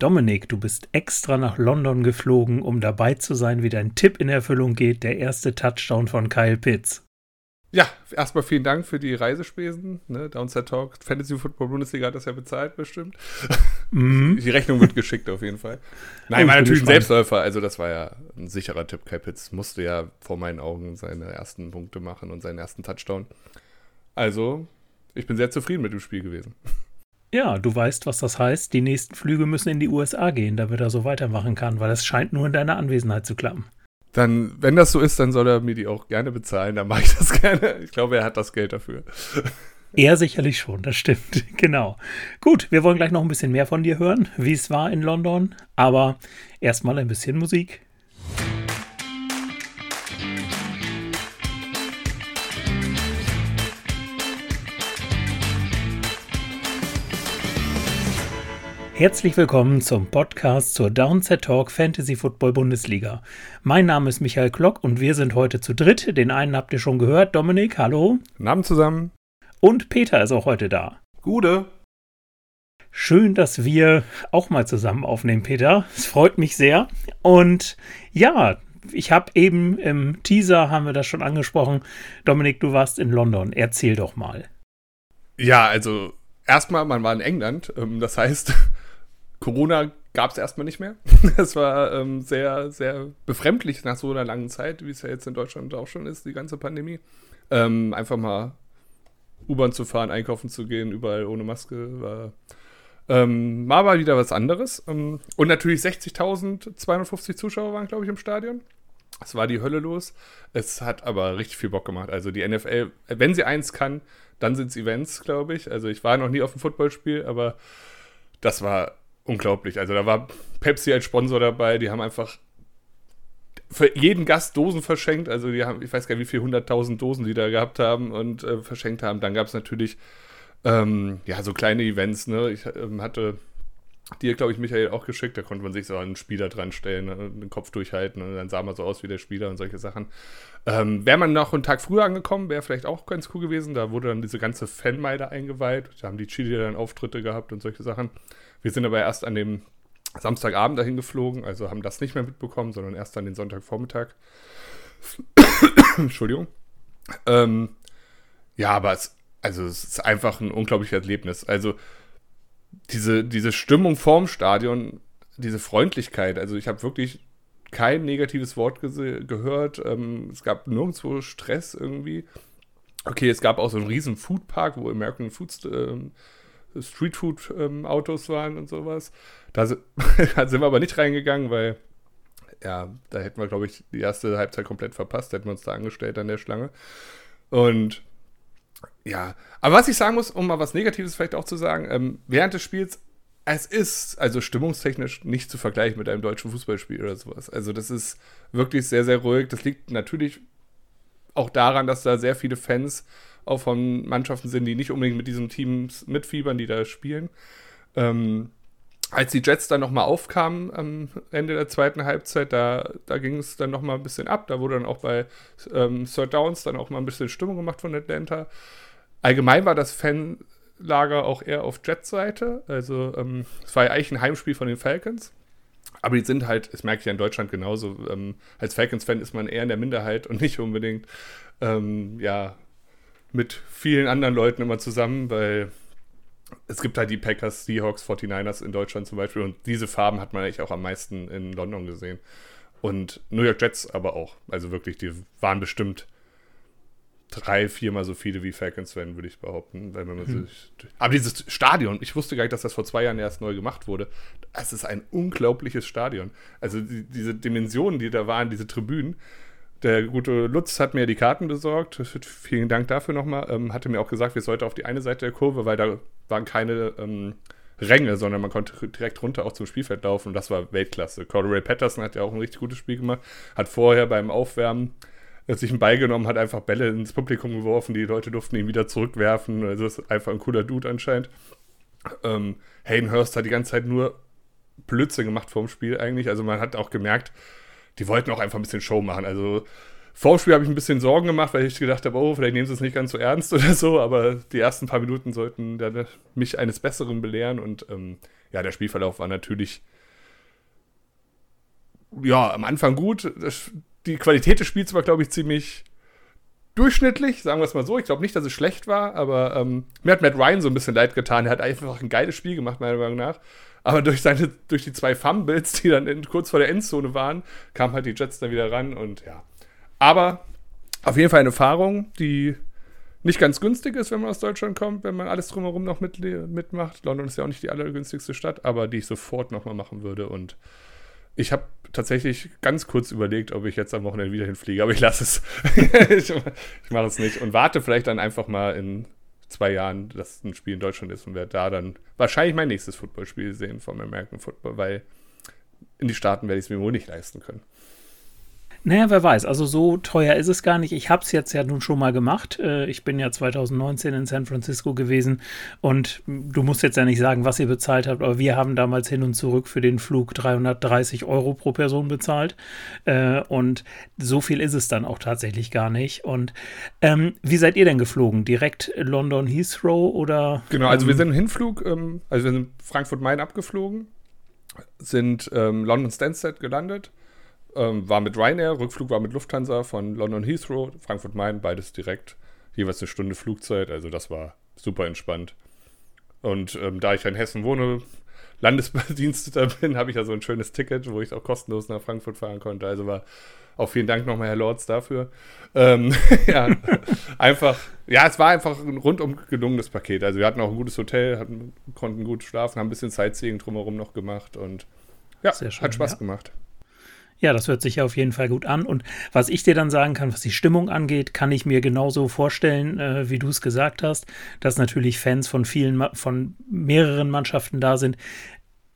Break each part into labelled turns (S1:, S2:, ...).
S1: Dominik, du bist extra nach London geflogen, um dabei zu sein, wie dein Tipp in Erfüllung geht, der erste Touchdown von Kyle Pitts.
S2: Ja, erstmal vielen Dank für die Reisespesen. Ne? Downset Talk, Fantasy Football Bundesliga hat das ja bezahlt, bestimmt. Mhm. Die Rechnung wird geschickt auf jeden Fall. Nein, war natürlich ein Selbstläufer. Also, das war ja ein sicherer Tipp. Kyle Pitts musste ja vor meinen Augen seine ersten Punkte machen und seinen ersten Touchdown. Also, ich bin sehr zufrieden mit dem Spiel gewesen.
S1: Ja, du weißt, was das heißt. Die nächsten Flüge müssen in die USA gehen, damit er so weitermachen kann, weil es scheint nur in deiner Anwesenheit zu klappen.
S2: Dann, wenn das so ist, dann soll er mir die auch gerne bezahlen. Dann mache ich das gerne. Ich glaube, er hat das Geld dafür.
S1: Er sicherlich schon, das stimmt. Genau. Gut, wir wollen gleich noch ein bisschen mehr von dir hören, wie es war in London. Aber erstmal ein bisschen Musik. Herzlich willkommen zum Podcast zur Downset Talk Fantasy Football Bundesliga. Mein Name ist Michael Klock und wir sind heute zu dritt. Den einen habt ihr schon gehört. Dominik, hallo.
S2: Guten Abend zusammen.
S1: Und Peter ist auch heute da.
S3: Gute.
S1: Schön, dass wir auch mal zusammen aufnehmen, Peter. Es freut mich sehr. Und ja, ich habe eben im Teaser, haben wir das schon angesprochen. Dominik, du warst in London. Erzähl doch mal.
S2: Ja, also erstmal, man war in England. Ähm, das heißt, Corona gab es erstmal nicht mehr. Es war ähm, sehr, sehr befremdlich nach so einer langen Zeit, wie es ja jetzt in Deutschland auch schon ist, die ganze Pandemie. Ähm, einfach mal U-Bahn zu fahren, einkaufen zu gehen, überall ohne Maske, war ähm, mal war wieder was anderes. Ähm, und natürlich 60.250 Zuschauer waren, glaube ich, im Stadion. Es war die Hölle los. Es hat aber richtig viel Bock gemacht. Also die NFL, wenn sie eins kann, dann sind es Events, glaube ich. Also ich war noch nie auf einem Footballspiel, aber das war unglaublich. Also da war Pepsi als Sponsor dabei, die haben einfach für jeden Gast Dosen verschenkt. Also die haben, ich weiß gar nicht, wie viele hunderttausend Dosen die da gehabt haben und äh, verschenkt haben. Dann gab es natürlich ähm, ja so kleine Events. Ne? Ich ähm, hatte dir, glaube ich, Michael auch geschickt. Da konnte man sich so einen Spieler dran stellen, ne? den Kopf durchhalten und dann sah man so aus wie der Spieler und solche Sachen. Ähm, wäre man noch einen Tag früher angekommen, wäre vielleicht auch ganz cool gewesen. Da wurde dann diese ganze Fanmeile eingeweiht. Da haben die Chili dann Auftritte gehabt und solche Sachen. Wir sind aber erst an dem Samstagabend dahin geflogen, also haben das nicht mehr mitbekommen, sondern erst an den Sonntagvormittag. Entschuldigung. Ähm, ja, aber es, also es ist einfach ein unglaubliches Erlebnis. Also diese, diese Stimmung vorm Stadion, diese Freundlichkeit, also ich habe wirklich kein negatives Wort gehört. Ähm, es gab nirgendwo Stress irgendwie. Okay, es gab auch so einen riesen Foodpark, wo American Foods ähm, Streetfood-Autos ähm, waren und sowas. Da, da, sind wir aber nicht reingegangen, weil ja, da hätten wir, glaube ich, die erste Halbzeit komplett verpasst, hätten wir uns da angestellt an der Schlange. Und ja, aber was ich sagen muss, um mal was Negatives vielleicht auch zu sagen, ähm, während des Spiels, es ist also stimmungstechnisch nicht zu vergleichen mit einem deutschen Fußballspiel oder sowas. Also das ist wirklich sehr, sehr ruhig. Das liegt natürlich auch daran, dass da sehr viele Fans auch von Mannschaften sind, die nicht unbedingt mit diesen Teams mitfiebern, die da spielen. Ähm, als die Jets dann nochmal aufkamen am Ende der zweiten Halbzeit, da, da ging es dann nochmal ein bisschen ab. Da wurde dann auch bei ähm, Third Downs dann auch mal ein bisschen Stimmung gemacht von Atlanta. Allgemein war das Fanlager auch eher auf Jets-Seite. Also ähm, es war ja eigentlich ein Heimspiel von den Falcons. Aber die sind halt, das merke ich ja in Deutschland genauso, ähm, als Falcons-Fan ist man eher in der Minderheit und nicht unbedingt, ähm, ja, mit vielen anderen Leuten immer zusammen, weil es gibt halt die Packers, Seahawks, 49ers in Deutschland zum Beispiel und diese Farben hat man eigentlich auch am meisten in London gesehen. Und New York Jets aber auch. Also wirklich, die waren bestimmt drei, viermal so viele wie Falcons Fan, würde ich behaupten. Wenn man hm. sich, aber dieses Stadion, ich wusste gar nicht, dass das vor zwei Jahren erst neu gemacht wurde. Es ist ein unglaubliches Stadion. Also die, diese Dimensionen, die da waren, diese Tribünen, der gute Lutz hat mir die Karten besorgt. Vielen Dank dafür nochmal. Ähm, hatte mir auch gesagt, wir sollten auf die eine Seite der Kurve, weil da waren keine ähm, Ränge, sondern man konnte direkt runter auch zum Spielfeld laufen und das war Weltklasse. Cordero Patterson hat ja auch ein richtig gutes Spiel gemacht. Hat vorher beim Aufwärmen sich einen Ball genommen, hat einfach Bälle ins Publikum geworfen. Die Leute durften ihn wieder zurückwerfen. Also ist einfach ein cooler Dude anscheinend. Ähm, Hayden Hurst hat die ganze Zeit nur Blödsinn gemacht vorm Spiel eigentlich. Also man hat auch gemerkt, die wollten auch einfach ein bisschen Show machen. Also vor dem Spiel habe ich ein bisschen Sorgen gemacht, weil ich gedacht habe, oh, vielleicht nehmen sie es nicht ganz so ernst oder so, aber die ersten paar Minuten sollten mich eines Besseren belehren und ähm, ja, der Spielverlauf war natürlich ja, am Anfang gut. Das, die Qualität des Spiels war, glaube ich, ziemlich durchschnittlich, sagen wir es mal so. Ich glaube nicht, dass es schlecht war, aber ähm, mir hat Matt Ryan so ein bisschen leid getan. Er hat einfach ein geiles Spiel gemacht, meiner Meinung nach. Aber durch, seine, durch die zwei Fumbles, die dann in, kurz vor der Endzone waren, kamen halt die Jets da wieder ran und ja. Aber auf jeden Fall eine Erfahrung, die nicht ganz günstig ist, wenn man aus Deutschland kommt, wenn man alles drumherum noch mit, mitmacht. London ist ja auch nicht die allergünstigste Stadt, aber die ich sofort nochmal machen würde. Und ich habe tatsächlich ganz kurz überlegt, ob ich jetzt am Wochenende wieder hinfliege, aber ich lasse es. ich, ich mache es nicht und warte vielleicht dann einfach mal in zwei Jahren, dass ein Spiel in Deutschland ist und werde da dann wahrscheinlich mein nächstes Footballspiel sehen vom American Football, weil in die Staaten werde ich es mir wohl nicht leisten können.
S1: Naja, wer weiß. Also so teuer ist es gar nicht. Ich habe es jetzt ja nun schon mal gemacht. Äh, ich bin ja 2019 in San Francisco gewesen und du musst jetzt ja nicht sagen, was ihr bezahlt habt, aber wir haben damals hin und zurück für den Flug 330 Euro pro Person bezahlt. Äh, und so viel ist es dann auch tatsächlich gar nicht. Und ähm, wie seid ihr denn geflogen? Direkt London Heathrow oder?
S2: Genau, also ähm, wir sind im Hinflug, ähm, also wir sind Frankfurt-Main abgeflogen, sind ähm, London Stansted gelandet ähm, war mit Ryanair, Rückflug war mit Lufthansa von London Heathrow, Frankfurt Main, beides direkt. Jeweils eine Stunde Flugzeit, also das war super entspannt. Und ähm, da ich in Hessen wohne, Landesbediensteter bin, habe ich ja so ein schönes Ticket, wo ich auch kostenlos nach Frankfurt fahren konnte. Also war auch vielen Dank nochmal, Herr Lords, dafür. Ähm, ja, einfach, ja, es war einfach ein rundum gelungenes Paket. Also wir hatten auch ein gutes Hotel, hatten, konnten gut schlafen, haben ein bisschen Sightseeing drumherum noch gemacht und ja, schön, hat Spaß ja. gemacht.
S1: Ja, das hört sich ja auf jeden Fall gut an. Und was ich dir dann sagen kann, was die Stimmung angeht, kann ich mir genauso vorstellen, äh, wie du es gesagt hast, dass natürlich Fans von vielen, von mehreren Mannschaften da sind.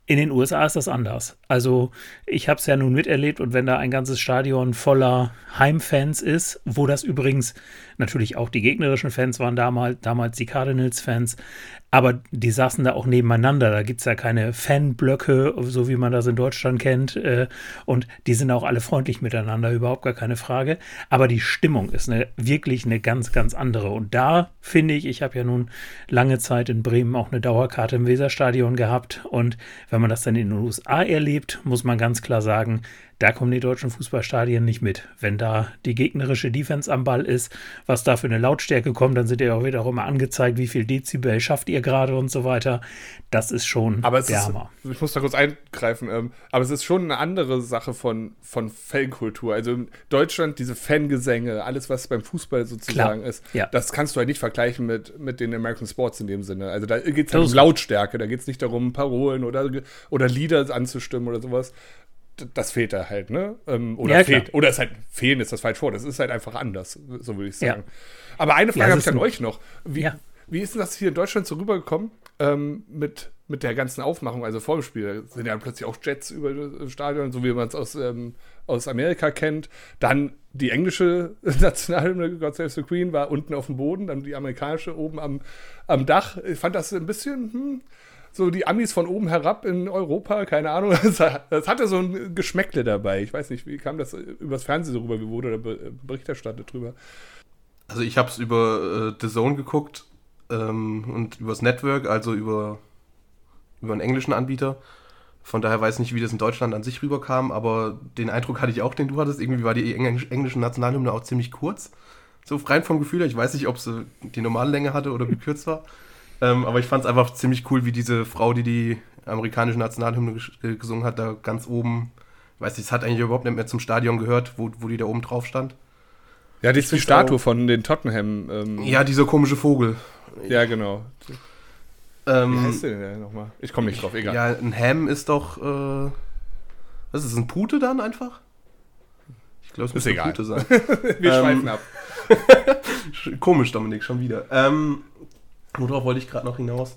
S1: In den USA ist das anders. Also ich habe es ja nun miterlebt und wenn da ein ganzes Stadion voller Heimfans ist, wo das übrigens natürlich auch die gegnerischen Fans waren damals, damals die Cardinals-Fans, aber die saßen da auch nebeneinander. Da gibt es ja keine Fanblöcke, so wie man das in Deutschland kennt. Äh, und die sind auch alle freundlich miteinander, überhaupt gar keine Frage. Aber die Stimmung ist eine, wirklich eine ganz, ganz andere. Und da finde ich, ich habe ja nun lange Zeit in Bremen auch eine Dauerkarte im Weserstadion gehabt. Und wenn man das dann in den USA erlebt, muss man ganz klar sagen, da kommen die deutschen Fußballstadien nicht mit. Wenn da die gegnerische Defense am Ball ist, was da für eine Lautstärke kommt, dann sind ja auch wieder auch immer angezeigt, wie viel Dezibel schafft ihr gerade und so weiter. Das ist schon
S2: aber es. Ist, ich muss da kurz eingreifen, ähm, aber es ist schon eine andere Sache von, von Fankultur. Also in Deutschland diese Fangesänge, alles, was beim Fußball sozusagen Klar, ist, ja. das kannst du halt nicht vergleichen mit, mit den American Sports in dem Sinne. Also da geht es halt um Lautstärke, da geht es nicht darum, Parolen oder, oder Lieder anzustimmen oder sowas das fehlt da halt, ne? Ähm, oder ja, fehlt, oder ist halt, fehlen ist das falsch vor. Das ist halt einfach anders, so würde ich sagen. Ja. Aber eine Frage ja, habe ich an euch noch. Wie, ja. Wie ist denn das hier in Deutschland so rübergekommen ähm, mit, mit der ganzen Aufmachung, also vor dem Spiel? Sind ja plötzlich auch Jets über das Stadion, so wie man es aus, ähm, aus Amerika kennt. Dann die englische Nationalhymne, God Save the Queen, war unten auf dem Boden, dann die amerikanische oben am, am Dach. Ich fand das ein bisschen, hm, so die Amis von oben herab in Europa, keine Ahnung. Das, das, hatte so ein Geschmäckle dabei. Ich weiß nicht, wie kam das übers Fernsehen so rüber, wie wurde da Bericht erstattet drüber?
S3: Also ich habe es über äh, The Zone geguckt ähm, und übers Network, also über, über einen englischen Anbieter. Von daher weiß ich nicht, wie das in Deutschland an sich rüberkam, aber den Eindruck hatte ich auch, den du hattest. Irgendwie war die Englisch englische Nationalhymne auch ziemlich kurz. So rein vom Gefühl her. Ich weiß nicht, ob sie die normale Länge hatte oder gekürzt war. Ähm, aber ich fand es einfach ziemlich cool, wie diese Frau, die die amerikanische Nationalhymne äh, gesungen hat, da ganz oben, weiß nicht, es hat eigentlich überhaupt nicht mehr zum Stadion gehört, wo, wo die da oben drauf stand.
S2: Ja, die ist die Statue auch, von den Tottenham. Ähm,
S3: ja, dieser komische Vogel.
S2: Ja, genau. Ähm, Wie heißt der denn nochmal? Ich komme nicht drauf, egal.
S3: Ja, ein Ham ist doch. Äh, was ist das, ein Pute dann einfach?
S2: Ich glaube, es muss
S3: ein
S2: Pute
S3: sein. Wir schweifen ab. Komisch, Dominik, schon wieder. Ähm, Worauf wollte ich gerade noch hinaus?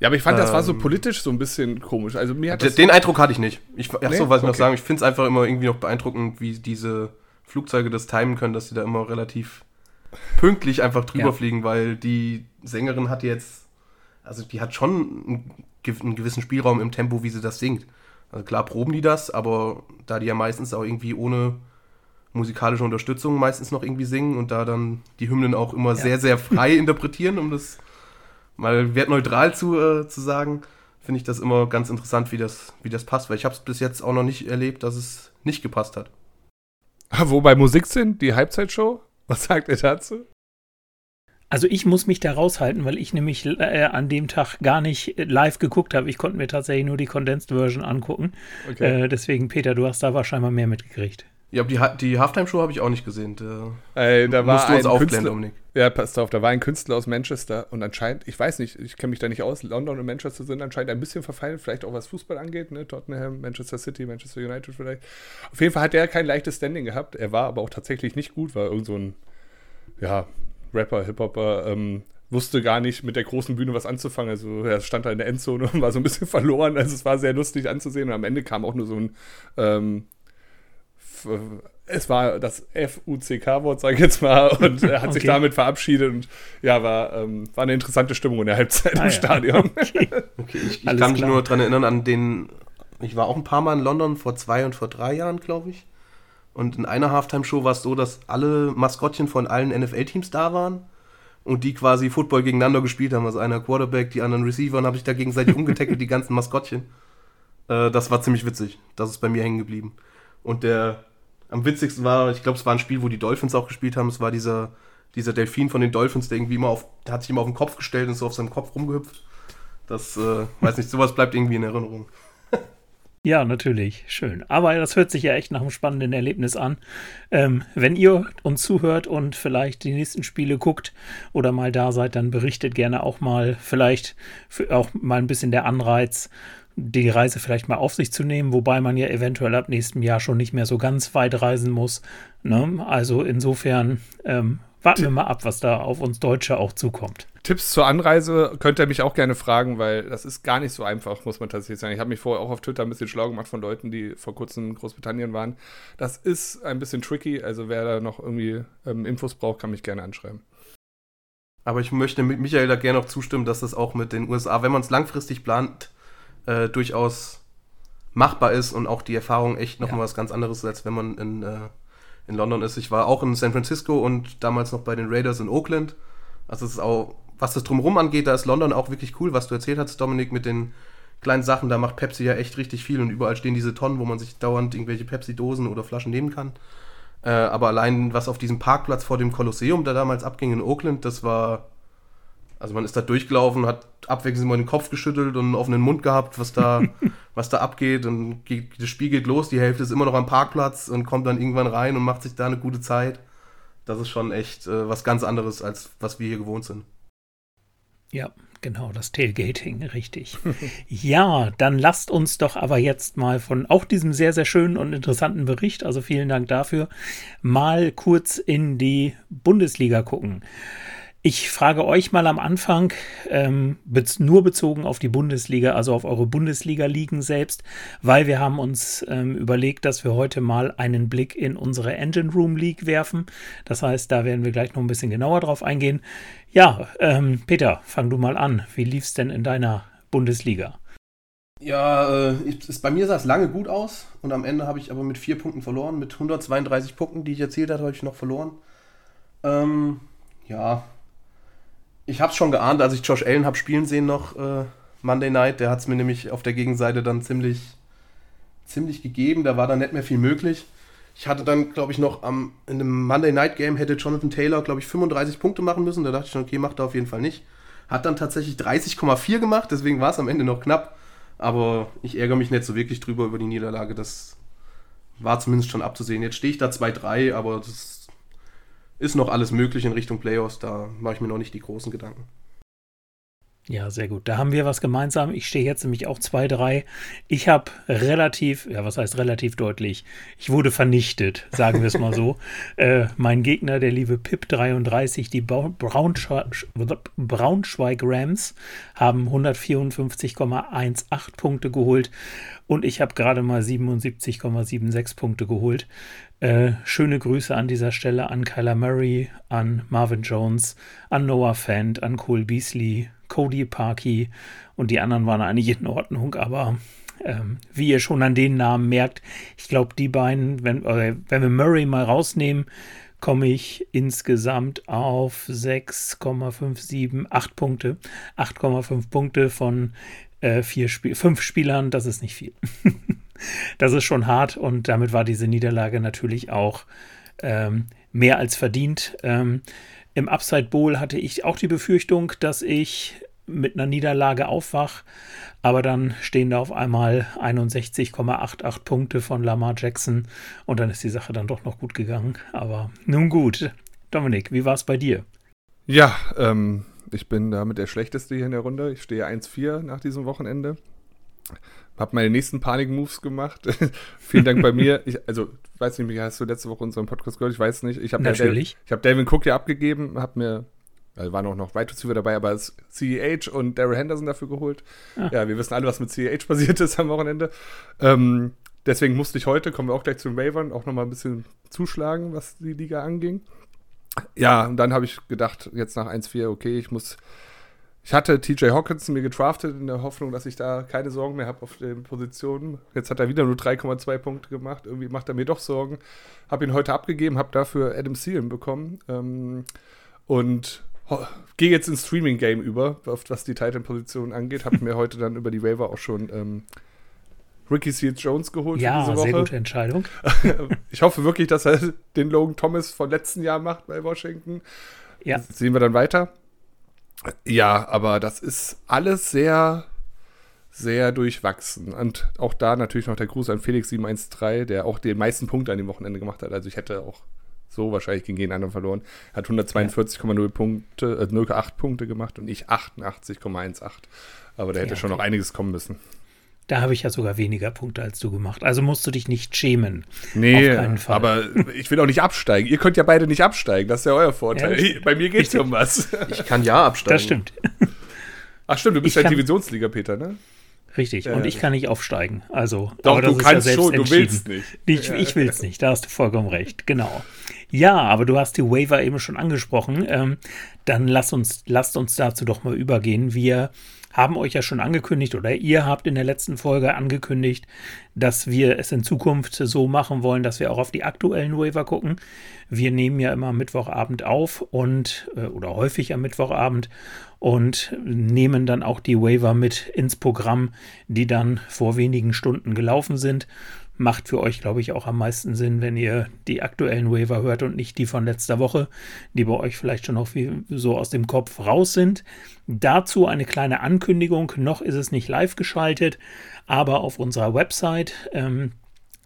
S2: Ja, aber ich fand, das war so ähm, politisch so ein bisschen komisch. Also mir hat
S3: den Eindruck hatte ich nicht. Ich, ach nee? so, was ich okay. noch sagen. Ich finde es einfach immer irgendwie noch beeindruckend, wie diese Flugzeuge das timen können, dass sie da immer relativ pünktlich einfach drüber ja. fliegen, weil die Sängerin hat jetzt, also die hat schon einen gewissen Spielraum im Tempo, wie sie das singt. Also klar proben die das, aber da die ja meistens auch irgendwie ohne musikalische Unterstützung meistens noch irgendwie singen und da dann die Hymnen auch immer ja. sehr, sehr frei interpretieren, um das mal wertneutral zu, äh, zu sagen, finde ich das immer ganz interessant, wie das, wie das passt, weil ich habe es bis jetzt auch noch nicht erlebt, dass es nicht gepasst hat.
S2: Wo bei Musik sind, die Halbzeitshow? Was sagt ihr dazu?
S1: Also ich muss mich da raushalten, weil ich nämlich äh, an dem Tag gar nicht live geguckt habe. Ich konnte mir tatsächlich nur die Condensed Version angucken. Okay. Äh, deswegen, Peter, du hast da wahrscheinlich mehr mitgekriegt.
S3: Ja, aber die, die Halftime-Show habe ich auch nicht gesehen. Da,
S2: Ey, da war musst du uns ein aufklären, Dominik. Ja, passt auf, da war ein Künstler aus Manchester und anscheinend, ich weiß nicht, ich kenne mich da nicht aus, London und Manchester sind anscheinend ein bisschen verfallen, vielleicht auch was Fußball angeht, ne? Tottenham, Manchester City, Manchester United vielleicht. Auf jeden Fall hat er kein leichtes Standing gehabt. Er war aber auch tatsächlich nicht gut, war irgend so ein, ja, Rapper, Hip-Hopper, ähm, wusste gar nicht mit der großen Bühne was anzufangen. Also er stand da in der Endzone und war so ein bisschen verloren. Also es war sehr lustig anzusehen und am Ende kam auch nur so ein ähm, es war das F-U-C-K-Wort, sage ich jetzt mal, und er hat okay. sich damit verabschiedet und ja, war, ähm, war eine interessante Stimmung in der Halbzeit ah, im ja. Stadion.
S3: Okay, okay ich, ich kann klar. mich nur daran erinnern, an den, ich war auch ein paar Mal in London vor zwei und vor drei Jahren, glaube ich. Und in einer Halftime-Show war es so, dass alle Maskottchen von allen NFL-Teams da waren und die quasi Football gegeneinander gespielt haben. Also einer Quarterback, die anderen Receiver und habe ich da gegenseitig umgetackelt, die ganzen Maskottchen. Äh, das war ziemlich witzig. Das ist bei mir hängen geblieben. Und der am witzigsten war, ich glaube, es war ein Spiel, wo die Dolphins auch gespielt haben. Es war dieser, dieser Delfin von den Dolphins, der irgendwie immer auf, der hat sich immer auf den Kopf gestellt und so auf seinem Kopf rumgehüpft. Das, äh, weiß nicht, sowas bleibt irgendwie in Erinnerung.
S1: Ja, natürlich. Schön. Aber das hört sich ja echt nach einem spannenden Erlebnis an. Ähm, wenn ihr uns zuhört und vielleicht die nächsten Spiele guckt oder mal da seid, dann berichtet gerne auch mal, vielleicht auch mal ein bisschen der Anreiz, die Reise vielleicht mal auf sich zu nehmen, wobei man ja eventuell ab nächstem Jahr schon nicht mehr so ganz weit reisen muss. Ne? Also insofern ähm, warten wir mal ab, was da auf uns Deutsche auch zukommt.
S2: Tipps zur Anreise könnt ihr mich auch gerne fragen, weil das ist gar nicht so einfach, muss man tatsächlich sagen. Ich habe mich vorher auch auf Twitter ein bisschen schlau gemacht von Leuten, die vor kurzem in Großbritannien waren. Das ist ein bisschen tricky, also wer da noch irgendwie ähm, Infos braucht, kann mich gerne anschreiben.
S3: Aber ich möchte mit Michael da gerne noch zustimmen, dass das auch mit den USA, wenn man es langfristig plant, äh, durchaus machbar ist und auch die Erfahrung echt nochmal ja. was ganz anderes ist, als wenn man in, äh, in London ist. Ich war auch in San Francisco und damals noch bei den Raiders in Oakland. Also es ist auch, was das drumherum angeht, da ist London auch wirklich cool, was du erzählt hast, Dominik, mit den kleinen Sachen, da macht Pepsi ja echt richtig viel und überall stehen diese Tonnen, wo man sich dauernd irgendwelche Pepsi-Dosen oder Flaschen nehmen kann. Äh, aber allein, was auf diesem Parkplatz vor dem Kolosseum da damals abging in Oakland, das war also man ist da durchgelaufen, hat abwechselnd mal den Kopf geschüttelt und einen offenen Mund gehabt, was da, was da abgeht. Und das Spiel geht los, die Hälfte ist immer noch am Parkplatz und kommt dann irgendwann rein und macht sich da eine gute Zeit. Das ist schon echt äh, was ganz anderes, als was wir hier gewohnt sind.
S1: Ja, genau, das Tailgating, richtig. ja, dann lasst uns doch aber jetzt mal von auch diesem sehr, sehr schönen und interessanten Bericht, also vielen Dank dafür, mal kurz in die Bundesliga gucken. Ich frage euch mal am Anfang, ähm, bez nur bezogen auf die Bundesliga, also auf eure Bundesliga-Ligen selbst, weil wir haben uns ähm, überlegt, dass wir heute mal einen Blick in unsere Engine Room League werfen. Das heißt, da werden wir gleich noch ein bisschen genauer drauf eingehen. Ja, ähm, Peter, fang du mal an. Wie lief es denn in deiner Bundesliga?
S3: Ja, äh, ist, bei mir sah es lange gut aus und am Ende habe ich aber mit vier Punkten verloren. Mit 132 Punkten, die ich erzielt habe, habe ich noch verloren. Ähm, ja, ich habe es schon geahnt, als ich Josh Allen habe spielen sehen noch äh, Monday Night. Der hat es mir nämlich auf der Gegenseite dann ziemlich, ziemlich gegeben. Da war dann nicht mehr viel möglich. Ich hatte dann, glaube ich, noch am, in einem Monday Night Game hätte Jonathan Taylor, glaube ich, 35 Punkte machen müssen. Da dachte ich schon, okay, macht er auf jeden Fall nicht. Hat dann tatsächlich 30,4 gemacht, deswegen war es am Ende noch knapp. Aber ich ärgere mich nicht so wirklich drüber über die Niederlage. Das war zumindest schon abzusehen. Jetzt stehe ich da 2-3, aber das ist noch alles möglich in Richtung Playoffs. Da mache ich mir noch nicht die großen Gedanken.
S1: Ja, sehr gut. Da haben wir was gemeinsam. Ich stehe jetzt nämlich auch 2-3. Ich habe relativ, ja, was heißt relativ deutlich? Ich wurde vernichtet, sagen wir es mal so. äh, mein Gegner, der liebe Pip 33, die Braunschweig, Braunschweig Rams, haben 154,18 Punkte geholt und ich habe gerade mal 77,76 Punkte geholt. Äh, schöne Grüße an dieser Stelle an Kyler Murray, an Marvin Jones, an Noah Fant, an Cole Beasley, Cody Parkey und die anderen waren eigentlich in Ordnung, aber ähm, wie ihr schon an den Namen merkt, ich glaube, die beiden, wenn, wenn wir Murray mal rausnehmen, komme ich insgesamt auf 6,57, 8 Punkte. 8,5 Punkte von äh, vier Spiel fünf Spielern, das ist nicht viel. das ist schon hart und damit war diese Niederlage natürlich auch ähm, mehr als verdient. Ähm, Im Upside Bowl hatte ich auch die Befürchtung, dass ich mit einer Niederlage aufwach, aber dann stehen da auf einmal 61,88 Punkte von Lamar Jackson und dann ist die Sache dann doch noch gut gegangen. Aber nun gut. Dominik, wie war es bei dir?
S2: Ja, ähm, ich bin damit der Schlechteste hier in der Runde. Ich stehe 1-4 nach diesem Wochenende. Hab meine nächsten Panik-Moves gemacht. Vielen Dank bei mir. Ich, also, weiß nicht, hast du letzte Woche unseren Podcast gehört? Ich weiß nicht. Ich habe
S1: Natürlich.
S2: ich habe Devin Cook ja abgegeben, habe mir also waren auch noch Wide Receiver dabei, aber CEH und Daryl Henderson dafür geholt. Ah. Ja, wir wissen alle, was mit CEH passiert ist am Wochenende. Ähm, deswegen musste ich heute, kommen wir auch gleich zu den Wavern, auch nochmal ein bisschen zuschlagen, was die Liga anging. Ja, und dann habe ich gedacht, jetzt nach 1-4, okay, ich muss. Ich hatte TJ Hawkinson mir getraftet in der Hoffnung, dass ich da keine Sorgen mehr habe auf den Positionen. Jetzt hat er wieder nur 3,2 Punkte gemacht. Irgendwie macht er mir doch Sorgen. Habe ihn heute abgegeben, habe dafür Adam Seelen bekommen. Ähm, und gehe jetzt ins Streaming-Game über, was die Titan-Position angeht. Habe mir heute dann über die Waiver auch schon ähm, Ricky Seals Jones geholt
S1: ja, diese Woche. Sehr gute Entscheidung.
S2: ich hoffe wirklich, dass er den Logan Thomas von letzten Jahr macht bei Washington. Ja. Das sehen wir dann weiter. Ja, aber das ist alles sehr, sehr durchwachsen. Und auch da natürlich noch der Gruß an Felix 713, der auch den meisten Punkte an dem Wochenende gemacht hat. Also ich hätte auch so wahrscheinlich gegen jeden anderen verloren. Hat 142,0 Punkte, äh, 0,8 Punkte gemacht und ich 88,18. Aber da hätte ja, okay. schon noch einiges kommen müssen.
S1: Da habe ich ja sogar weniger Punkte als du gemacht. Also musst du dich nicht schämen.
S2: Nee, aber ich will auch nicht absteigen. Ihr könnt ja beide nicht absteigen. Das ist ja euer Vorteil. Ja, Bei mir geht es um was.
S3: Ich kann ja absteigen.
S1: Das stimmt.
S2: Ach stimmt, du bist ich ja Divisionsliga, Peter, ne?
S1: Richtig, äh, und ich kann nicht aufsteigen. Also,
S2: doch, du kannst ja schon, du willst nicht.
S1: Ich, ich will es nicht, da hast du vollkommen recht, genau. Ja, aber du hast die Waiver eben schon angesprochen. Ähm, dann lass uns, lasst uns dazu doch mal übergehen. Wir haben euch ja schon angekündigt oder ihr habt in der letzten Folge angekündigt, dass wir es in Zukunft so machen wollen, dass wir auch auf die aktuellen Waiver gucken. Wir nehmen ja immer Mittwochabend auf und äh, oder häufig am Mittwochabend und nehmen dann auch die Waiver mit ins Programm, die dann vor wenigen Stunden gelaufen sind macht für euch, glaube ich, auch am meisten Sinn, wenn ihr die aktuellen Waiver hört und nicht die von letzter Woche, die bei euch vielleicht schon noch so aus dem Kopf raus sind. Dazu eine kleine Ankündigung. Noch ist es nicht live geschaltet, aber auf unserer Website ähm,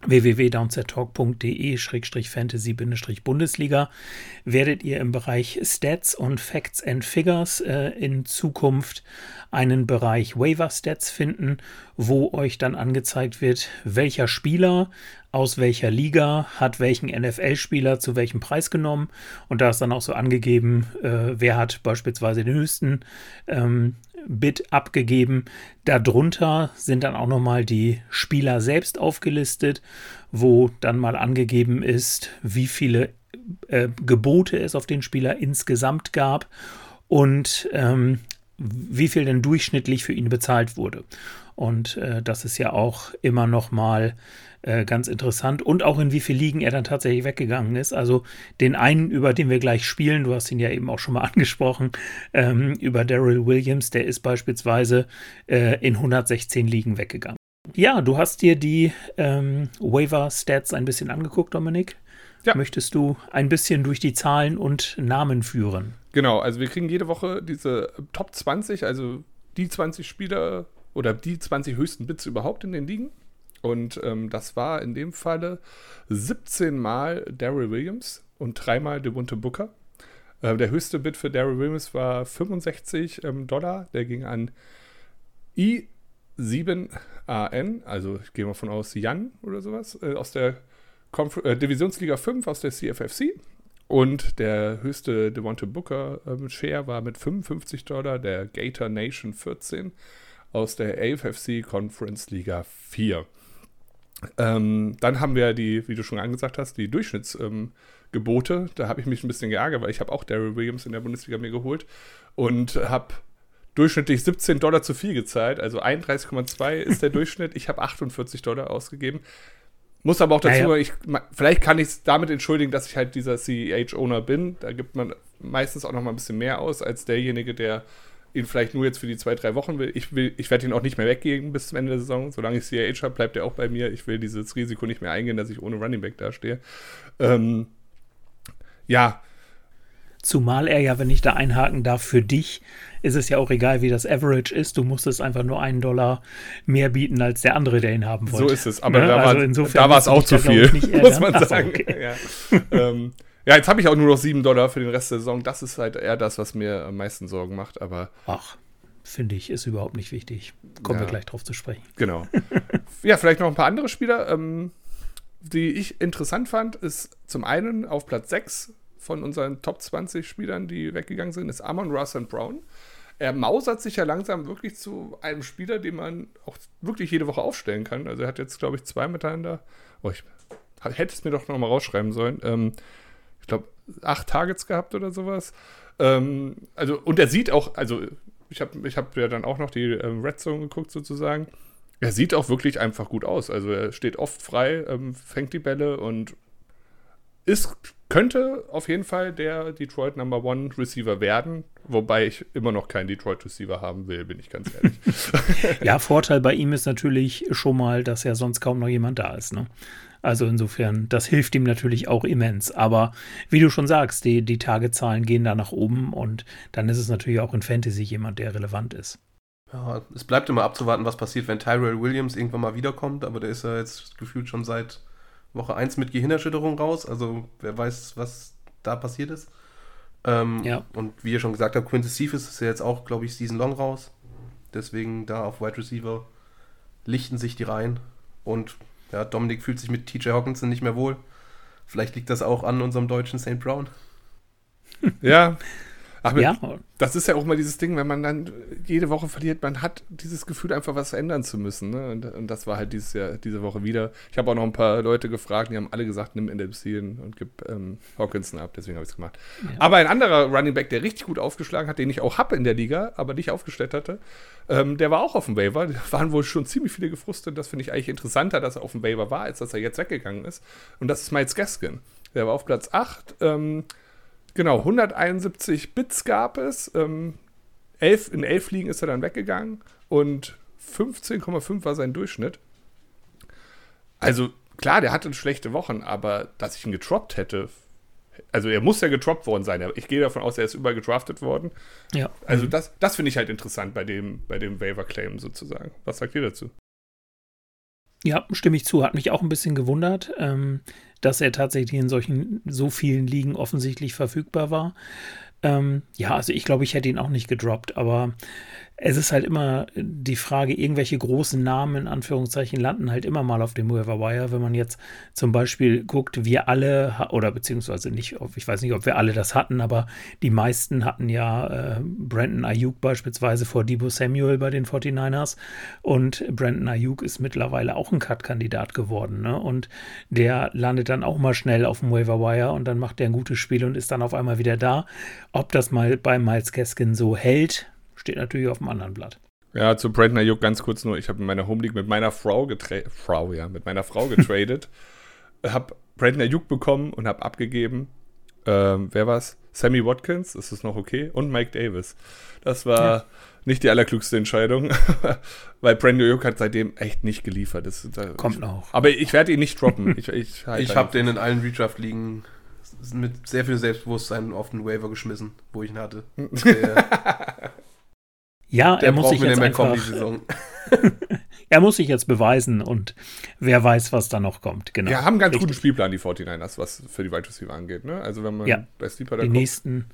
S1: www.downsettalk.de-fantasy-bundesliga werdet ihr im Bereich Stats und Facts and Figures äh, in Zukunft einen Bereich Waiver Stats finden, wo euch dann angezeigt wird, welcher Spieler aus welcher Liga hat welchen NFL-Spieler zu welchem Preis genommen. Und da ist dann auch so angegeben, äh, wer hat beispielsweise den höchsten ähm, Bit abgegeben. Darunter sind dann auch nochmal die Spieler selbst aufgelistet, wo dann mal angegeben ist, wie viele äh, Gebote es auf den Spieler insgesamt gab und ähm, wie viel denn durchschnittlich für ihn bezahlt wurde. Und äh, das ist ja auch immer noch mal äh, ganz interessant. Und auch in wie viel Ligen er dann tatsächlich weggegangen ist. Also den einen, über den wir gleich spielen, du hast ihn ja eben auch schon mal angesprochen, ähm, über Daryl Williams, der ist beispielsweise äh, in 116 Ligen weggegangen. Ja, du hast dir die ähm, Waiver-Stats ein bisschen angeguckt, Dominik. Ja. Möchtest du ein bisschen durch die Zahlen und Namen führen?
S2: Genau, also wir kriegen jede Woche diese Top 20, also die 20 Spieler oder die 20 höchsten Bits überhaupt in den Ligen. Und ähm, das war in dem Falle 17 Mal Daryl Williams und dreimal Devonta Booker. Äh, der höchste Bit für Daryl Williams war 65 ähm, Dollar. Der ging an I7AN, also ich gehe mal von aus Jan oder sowas, äh, aus der Conf äh, Divisionsliga 5 aus der CFFC. Und der höchste Devonta Booker ähm, Share war mit 55 Dollar, der Gator Nation 14 aus der AFFC Conference Liga 4. Ähm, dann haben wir die, wie du schon angesagt hast, die Durchschnittsgebote. Ähm, da habe ich mich ein bisschen geärgert, weil ich habe auch Daryl Williams in der Bundesliga mir geholt und habe durchschnittlich 17 Dollar zu viel gezahlt. Also 31,2 ist der Durchschnitt. Ich habe 48 Dollar ausgegeben. Muss aber auch dazu, ja, ja. Ich, vielleicht kann ich es damit entschuldigen, dass ich halt dieser CEH-Owner bin. Da gibt man meistens auch noch mal ein bisschen mehr aus als derjenige, der ihn vielleicht nur jetzt für die zwei, drei Wochen will. Ich will, ich werde ihn auch nicht mehr weggeben bis zum Ende der Saison. Solange ich CAH habe, bleibt er auch bei mir. Ich will dieses Risiko nicht mehr eingehen, dass ich ohne Running Back dastehe. Ähm, ja.
S1: Zumal er ja, wenn ich da einhaken darf, für dich ist es ja auch egal, wie das Average ist. Du musstest einfach nur einen Dollar mehr bieten als der andere, der ihn haben wollte.
S2: So ist es. Aber ne? da war also war es auch zu viel, muss man sagen. So, okay. ja. ähm, ja, jetzt habe ich auch nur noch 7 Dollar für den Rest der Saison. Das ist halt eher das, was mir am meisten Sorgen macht. Aber
S1: ach, finde ich, ist überhaupt nicht wichtig. Kommen ja. wir gleich drauf zu sprechen.
S2: Genau. ja, vielleicht noch ein paar andere Spieler, ähm, die ich interessant fand, ist zum einen auf Platz 6 von unseren Top 20 Spielern, die weggegangen sind, ist Amon Russ Brown. Er mausert sich ja langsam wirklich zu einem Spieler, den man auch wirklich jede Woche aufstellen kann. Also er hat jetzt, glaube ich, zwei miteinander. Oh, ich hätte es mir doch noch mal rausschreiben sollen. Ähm, ich glaube, acht Targets gehabt oder sowas. Ähm, also, und er sieht auch, also ich habe ich hab ja dann auch noch die ähm, Red Zone geguckt sozusagen. Er sieht auch wirklich einfach gut aus. Also er steht oft frei, ähm, fängt die Bälle und ist, könnte auf jeden Fall der Detroit Number One Receiver werden, wobei ich immer noch keinen Detroit Receiver haben will, bin ich ganz ehrlich.
S1: ja, Vorteil bei ihm ist natürlich schon mal, dass ja sonst kaum noch jemand da ist. Ne? Also insofern, das hilft ihm natürlich auch immens. Aber wie du schon sagst, die, die Tagezahlen gehen da nach oben und dann ist es natürlich auch in Fantasy jemand, der relevant ist.
S3: Ja, es bleibt immer abzuwarten, was passiert, wenn Tyrell Williams irgendwann mal wiederkommt, aber der ist ja jetzt gefühlt schon seit Woche 1 mit Gehirnerschütterung raus. Also wer weiß, was da passiert ist. Ähm, ja. Und wie ihr schon gesagt habt, Quintus Cephas ist ja jetzt auch, glaube ich, Season Long raus. Deswegen da auf Wide Receiver lichten sich die Reihen. Und ja, Dominik fühlt sich mit TJ Hawkinson nicht mehr wohl. Vielleicht liegt das auch an unserem deutschen St. Brown.
S2: Ja, aber ja. das ist ja auch mal dieses Ding, wenn man dann jede Woche verliert, man hat dieses Gefühl, einfach was verändern zu müssen. Ne? Und, und, das war halt dieses Jahr, diese Woche wieder. Ich habe auch noch ein paar Leute gefragt, die haben alle gesagt, nimm NDMC und gib ähm, Hawkinson ab, deswegen habe ich es gemacht. Ja. Aber ein anderer Running Back, der richtig gut aufgeschlagen hat, den ich auch habe in der Liga, aber nicht aufgestellt hatte, ähm, der war auch auf dem Waiver. Da waren wohl schon ziemlich viele gefrustet. Das finde ich eigentlich interessanter, dass er auf dem Waiver war, als dass er jetzt weggegangen ist. Und das ist Miles Gaskin. Der war auf Platz 8. Ähm, Genau, 171 Bits gab es. Ähm, elf, in elf Ligen ist er dann weggegangen und 15,5 war sein Durchschnitt. Also klar, der hatte schlechte Wochen, aber dass ich ihn getroppt hätte, also er muss ja getroppt worden sein. Ich gehe davon aus, er ist überall gedraftet worden. Ja. Also das, das finde ich halt interessant bei dem, bei dem Waiver-Claim sozusagen. Was sagt ihr dazu?
S1: Ja, stimme ich zu. Hat mich auch ein bisschen gewundert. Ähm, dass er tatsächlich in solchen so vielen Ligen offensichtlich verfügbar war. Ähm, ja, also ich glaube, ich hätte ihn auch nicht gedroppt, aber es ist halt immer die Frage, irgendwelche großen Namen in Anführungszeichen landen halt immer mal auf dem Waiver Wire. Wenn man jetzt zum Beispiel guckt, wir alle, oder beziehungsweise nicht, ich weiß nicht, ob wir alle das hatten, aber die meisten hatten ja äh, Brandon Ayuk beispielsweise vor Debo Samuel bei den 49ers und Brandon Ayuk ist mittlerweile auch ein Cut-Kandidat geworden. Ne? Und der landet dann auch mal schnell auf dem Waiver Wire und dann macht der ein gutes Spiel und ist dann auf einmal wieder da. Ob das mal bei Miles Gaskin so hält, steht natürlich auf dem anderen Blatt.
S2: Ja, zu Brandon Ayuk ganz kurz nur. Ich habe in meiner Home League mit meiner Frau getradet, Frau, ja, mit meiner Frau getradet, habe Brandon Ayuk bekommen und habe abgegeben. Ähm, wer war's? Sammy Watkins, ist das noch okay? Und Mike Davis. Das war ja. nicht die allerklügste Entscheidung, weil Brandon Ayuk hat seitdem echt nicht geliefert. Das,
S1: das, Kommt noch.
S2: Aber ich werde ihn nicht droppen.
S3: Ich, ich, halt ich habe den in allen Redraft-Ligen mit sehr viel Selbstbewusstsein auf den Waiver geschmissen, wo ich ihn hatte. Der,
S1: ja, er muss sich jetzt einfach, er muss sich jetzt beweisen und wer weiß, was da noch kommt.
S2: Genau. Ja, haben einen ganz Richtig. guten Spielplan, die 49ers, was für die Wide Receiver angeht. Ne? Also wenn man
S1: ja, bei Sleeper da Die guckt. nächsten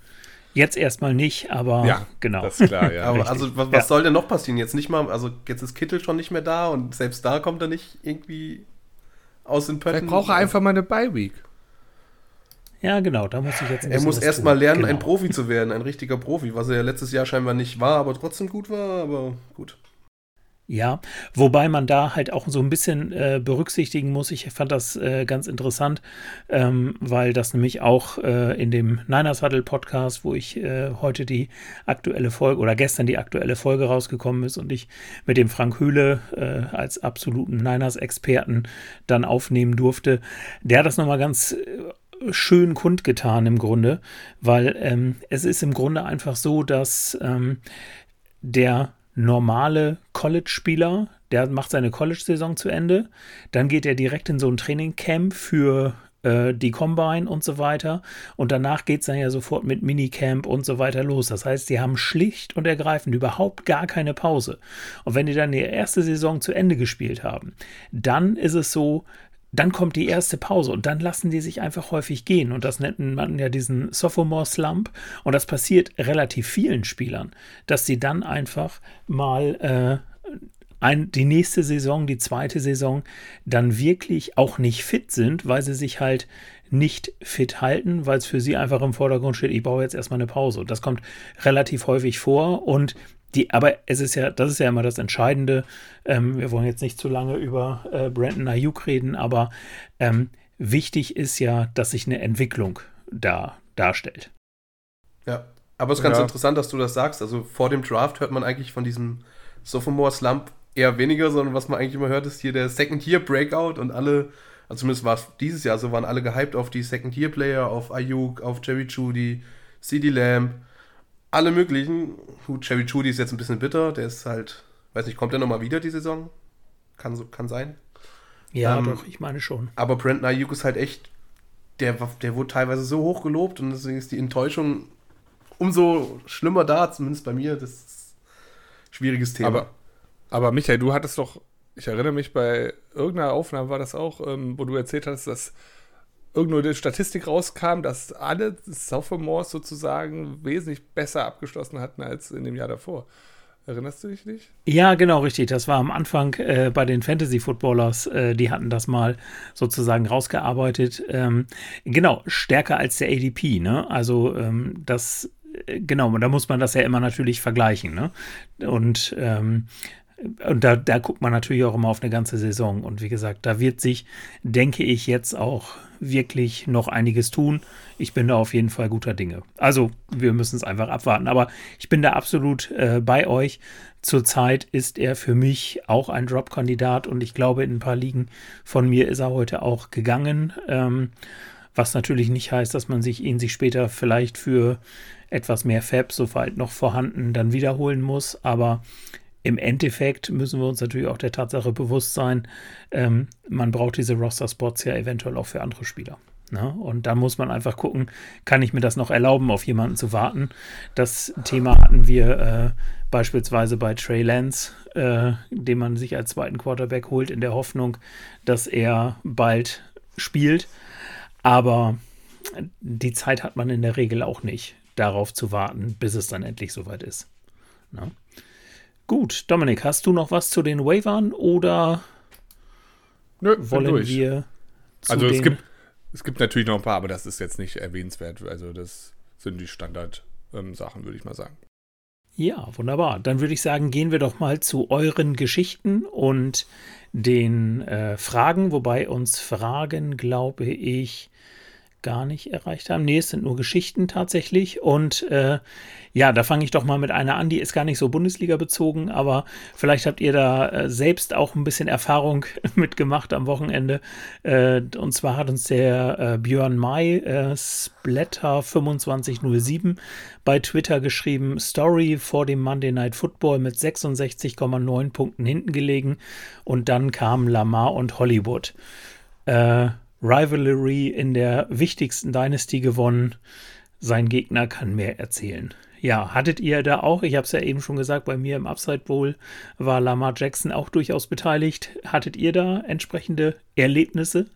S1: Jetzt erstmal nicht, aber ja, genau.
S3: Das ist klar, ja. aber also was, was ja. soll denn noch passieren? Jetzt nicht mal, also jetzt ist Kittel schon nicht mehr da und selbst da kommt er nicht irgendwie aus den
S2: Pötten. Vielleicht braucht er einfach mal eine Bye-Week.
S1: Ja, genau, da muss ich jetzt
S3: Er muss erstmal lernen, genau. ein Profi zu werden, ein richtiger Profi, was er ja letztes Jahr scheinbar nicht war, aber trotzdem gut war, aber gut.
S1: Ja, wobei man da halt auch so ein bisschen äh, berücksichtigen muss. Ich fand das äh, ganz interessant, ähm, weil das nämlich auch äh, in dem Niners Huddle Podcast, wo ich äh, heute die aktuelle Folge oder gestern die aktuelle Folge rausgekommen ist und ich mit dem Frank Höhle äh, als absoluten Niners Experten dann aufnehmen durfte, der das nochmal ganz äh, schön kundgetan im Grunde, weil ähm, es ist im Grunde einfach so, dass ähm, der normale College-Spieler, der macht seine College-Saison zu Ende, dann geht er direkt in so ein Trainingcamp für äh, die Combine und so weiter. Und danach geht es dann ja sofort mit Minicamp und so weiter los. Das heißt, die haben schlicht und ergreifend überhaupt gar keine Pause. Und wenn die dann die erste Saison zu Ende gespielt haben, dann ist es so, dann kommt die erste Pause und dann lassen die sich einfach häufig gehen. Und das nennt man ja diesen Sophomore Slump. Und das passiert relativ vielen Spielern, dass sie dann einfach mal äh, ein, die nächste Saison, die zweite Saison, dann wirklich auch nicht fit sind, weil sie sich halt nicht fit halten, weil es für sie einfach im Vordergrund steht, ich brauche jetzt erstmal eine Pause. Das kommt relativ häufig vor und die, aber es ist ja, das ist ja immer das Entscheidende. Ähm, wir wollen jetzt nicht zu lange über äh, Brandon Ayuk reden, aber ähm, wichtig ist ja, dass sich eine Entwicklung da darstellt.
S3: Ja, aber es ist ganz ja. interessant, dass du das sagst. Also vor dem Draft hört man eigentlich von diesem Sophomore Slump eher weniger, sondern was man eigentlich immer hört, ist hier der Second Year Breakout und alle, also zumindest war es dieses Jahr so, waren alle gehypt auf die Second Year Player, auf Ayuk, auf Jerry Judy, CD Lamb, alle möglichen. Gut, Jerry Judy ist jetzt ein bisschen bitter, der ist halt, weiß nicht, kommt der nochmal wieder die Saison? Kann, so, kann sein.
S1: Ja, ähm, doch, ich meine schon.
S3: Aber Brandon Ayuk ist halt echt, der, der wurde teilweise so hoch gelobt und deswegen ist die Enttäuschung umso schlimmer da, zumindest bei mir. Das ist ein schwieriges Thema.
S2: Aber aber Michael, du hattest doch, ich erinnere mich, bei irgendeiner Aufnahme war das auch, ähm, wo du erzählt hast, dass irgendeine Statistik rauskam, dass alle Sophomores sozusagen wesentlich besser abgeschlossen hatten als in dem Jahr davor. Erinnerst du dich nicht?
S1: Ja, genau, richtig. Das war am Anfang äh, bei den Fantasy Footballers. Äh, die hatten das mal sozusagen rausgearbeitet. Ähm, genau, stärker als der ADP. Ne? Also ähm, das, äh, genau, da muss man das ja immer natürlich vergleichen. Ne? Und ähm, und da, da guckt man natürlich auch immer auf eine ganze Saison. Und wie gesagt, da wird sich, denke ich, jetzt auch wirklich noch einiges tun. Ich bin da auf jeden Fall guter Dinge. Also, wir müssen es einfach abwarten. Aber ich bin da absolut äh, bei euch. Zurzeit ist er für mich auch ein Drop-Kandidat und ich glaube, in ein paar Ligen von mir ist er heute auch gegangen. Ähm, was natürlich nicht heißt, dass man sich ihn sich später vielleicht für etwas mehr Fab, soweit noch vorhanden, dann wiederholen muss. Aber im Endeffekt müssen wir uns natürlich auch der Tatsache bewusst sein, ähm, man braucht diese Roster-Spots ja eventuell auch für andere Spieler. Ne? Und da muss man einfach gucken, kann ich mir das noch erlauben, auf jemanden zu warten? Das Thema hatten wir äh, beispielsweise bei Trey Lance, äh, den man sich als zweiten Quarterback holt, in der Hoffnung, dass er bald spielt. Aber die Zeit hat man in der Regel auch nicht, darauf zu warten, bis es dann endlich soweit ist. Ne? Gut, Dominik, hast du noch was zu den Wavern oder
S2: Nö, wollen wir Also es gibt, es gibt natürlich noch ein paar, aber das ist jetzt nicht erwähnenswert. Also das sind die Standard-Sachen, ähm, würde ich mal sagen.
S1: Ja, wunderbar. Dann würde ich sagen, gehen wir doch mal zu euren Geschichten und den äh, Fragen, wobei uns Fragen, glaube ich, gar nicht erreicht haben. Nee, es sind nur Geschichten tatsächlich. Und äh, ja, da fange ich doch mal mit einer an, die ist gar nicht so Bundesliga bezogen, aber vielleicht habt ihr da äh, selbst auch ein bisschen Erfahrung mitgemacht am Wochenende. Äh, und zwar hat uns der äh, Björn May, äh, Splatter2507, bei Twitter geschrieben, Story vor dem Monday Night Football mit 66,9 Punkten hinten gelegen. Und dann kamen Lamar und Hollywood. Äh, Rivalry in der wichtigsten Dynasty gewonnen. Sein Gegner kann mehr erzählen. Ja, hattet ihr da auch, ich habe es ja eben schon gesagt, bei mir im Upside Bowl war Lamar Jackson auch durchaus beteiligt. Hattet ihr da entsprechende Erlebnisse?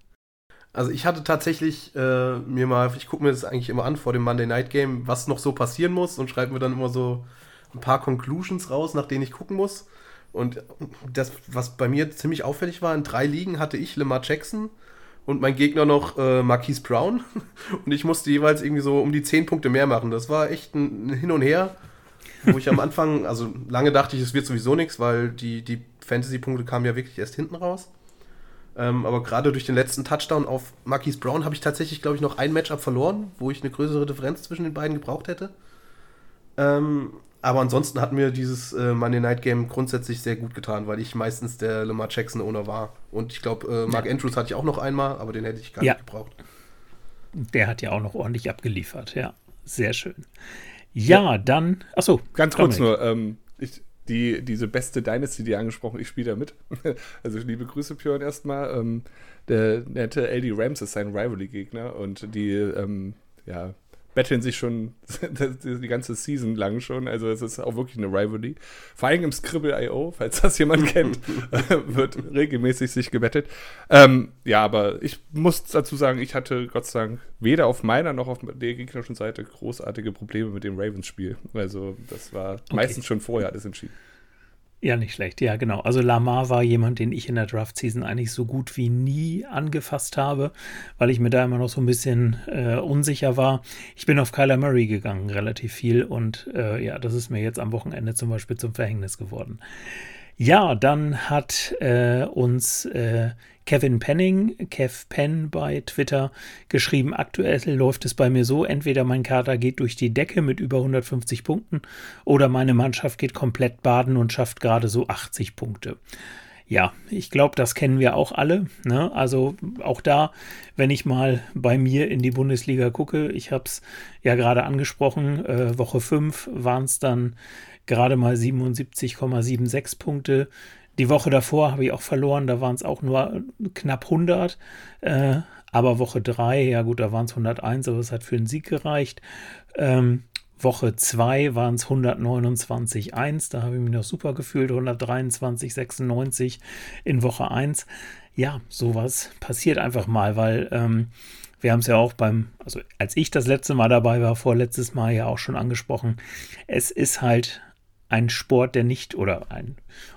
S3: Also ich hatte tatsächlich äh, mir mal, ich gucke mir das eigentlich immer an vor dem Monday Night Game, was noch so passieren muss und schreibe mir dann immer so ein paar Conclusions raus, nach denen ich gucken muss. Und das, was bei mir ziemlich auffällig war, in drei Ligen hatte ich Lamar Jackson, und mein Gegner noch äh, Marquise Brown. Und ich musste jeweils irgendwie so um die 10 Punkte mehr machen. Das war echt ein, Hin und Her, wo ich am Anfang, also lange dachte ich, es wird sowieso nichts, weil die, die Fantasy-Punkte kamen ja wirklich erst hinten raus. Ähm, aber gerade durch den letzten Touchdown auf Marquise Brown habe ich tatsächlich, glaube ich, noch ein Matchup verloren, wo ich eine größere Differenz zwischen den beiden gebraucht hätte. Ähm, aber ansonsten hat mir dieses äh, Monday Night Game grundsätzlich sehr gut getan, weil ich meistens der Lamar Jackson Owner war. Und ich glaube, äh, Mark ja. Andrews hatte ich auch noch einmal, aber den hätte ich gar ja. nicht gebraucht.
S1: Der hat ja auch noch ordentlich abgeliefert, ja. Sehr schön. Ja, ja. dann, achso.
S2: Ganz kurz nur, ähm, ich, die, diese beste Dynasty, die angesprochen, ich spiele da mit. Also liebe Grüße, Björn, erstmal. Ähm, der nette LD Rams ist sein Rivalry-Gegner und die, ähm, ja, betteln sich schon die ganze Season lang schon. Also es ist auch wirklich eine Rivalry. Vor allem im Scribble.io, falls das jemand kennt, wird regelmäßig sich gebettelt. Ähm, ja, aber ich muss dazu sagen, ich hatte Gott sei Dank weder auf meiner noch auf der gegnerischen Seite großartige Probleme mit dem Ravens-Spiel. Also das war okay. meistens schon vorher alles entschieden.
S1: Ja, nicht schlecht. Ja, genau. Also Lamar war jemand, den ich in der Draft-Season eigentlich so gut wie nie angefasst habe, weil ich mir da immer noch so ein bisschen äh, unsicher war. Ich bin auf Kyler Murray gegangen, relativ viel. Und äh, ja, das ist mir jetzt am Wochenende zum Beispiel zum Verhängnis geworden. Ja, dann hat äh, uns äh, Kevin Penning, Kev Penn bei Twitter geschrieben, aktuell läuft es bei mir so, entweder mein Kader geht durch die Decke mit über 150 Punkten oder meine Mannschaft geht komplett baden und schafft gerade so 80 Punkte. Ja, ich glaube, das kennen wir auch alle. Ne? Also auch da, wenn ich mal bei mir in die Bundesliga gucke, ich habe es ja gerade angesprochen, äh, Woche 5 waren es dann gerade mal 77,76 Punkte. Die Woche davor habe ich auch verloren, da waren es auch nur knapp 100. Äh, aber Woche 3, ja gut, da waren es 101, aber es hat für einen Sieg gereicht. Ähm, Woche 2 waren es 129,1, da habe ich mich noch super gefühlt, 123,96 in Woche 1. Ja, sowas passiert einfach mal, weil ähm, wir haben es ja auch beim, also als ich das letzte Mal dabei war, vorletztes Mal ja auch schon angesprochen, es ist halt ein Sport, der nicht oder ein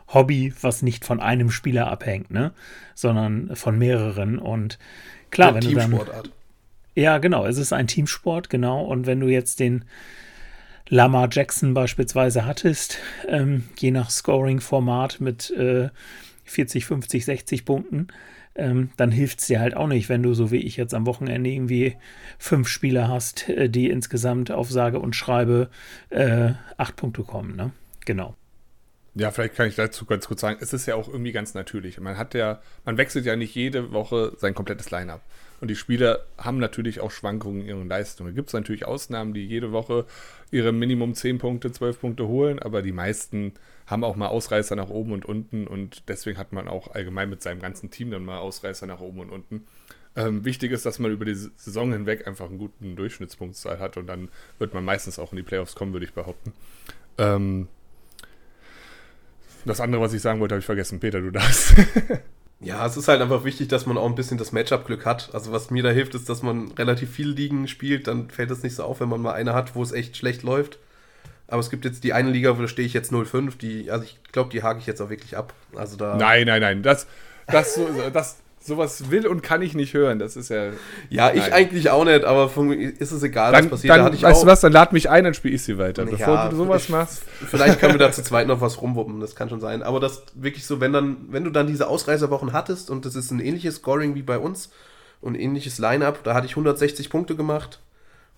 S1: Hobby, was nicht von einem Spieler abhängt, ne, sondern von mehreren. Und klar, wenn du dann ja, genau, es ist ein Teamsport, genau. Und wenn du jetzt den Lamar Jackson beispielsweise hattest, ähm, je nach Scoring-Format mit äh, 40, 50, 60 Punkten, ähm, dann hilft es dir halt auch nicht, wenn du, so wie ich jetzt am Wochenende, irgendwie fünf Spieler hast, äh, die insgesamt auf sage und schreibe äh, acht Punkte kommen. Ne? Genau.
S2: Ja, vielleicht kann ich dazu ganz kurz sagen, es ist ja auch irgendwie ganz natürlich. Man hat ja, man wechselt ja nicht jede Woche sein komplettes Line-up. Und die Spieler haben natürlich auch Schwankungen in ihren Leistungen. Gibt es natürlich Ausnahmen, die jede Woche ihre Minimum 10 Punkte, 12 Punkte holen, aber die meisten haben auch mal Ausreißer nach oben und unten und deswegen hat man auch allgemein mit seinem ganzen Team dann mal Ausreißer nach oben und unten. Ähm, wichtig ist, dass man über die Saison hinweg einfach einen guten Durchschnittspunktzahl hat und dann wird man meistens auch in die Playoffs kommen, würde ich behaupten. Ähm, das andere, was ich sagen wollte, habe ich vergessen. Peter, du darfst.
S3: ja, es ist halt einfach wichtig, dass man auch ein bisschen das Matchup-Glück hat. Also was mir da hilft, ist, dass man relativ viele Ligen spielt. Dann fällt es nicht so auf, wenn man mal eine hat, wo es echt schlecht läuft. Aber es gibt jetzt die eine Liga, wo da stehe ich jetzt 0,5. Die, also ich glaube, die hake ich jetzt auch wirklich ab. Also da.
S2: Nein, nein, nein. Das, das, das, sowas will und kann ich nicht hören. Das ist ja.
S3: Ja, ich eigentlich auch nicht, aber ist es egal,
S2: dann, was passiert. Dann, da weißt du was, dann lad mich ein, dann spiele ich sie weiter. Bevor ja, du sowas ich, machst.
S3: Vielleicht können wir da zu zweit noch was rumwuppen, das kann schon sein. Aber das wirklich so, wenn dann, wenn du dann diese Ausreiserwochen hattest und das ist ein ähnliches Scoring wie bei uns und ein ähnliches Line-Up, da hatte ich 160 Punkte gemacht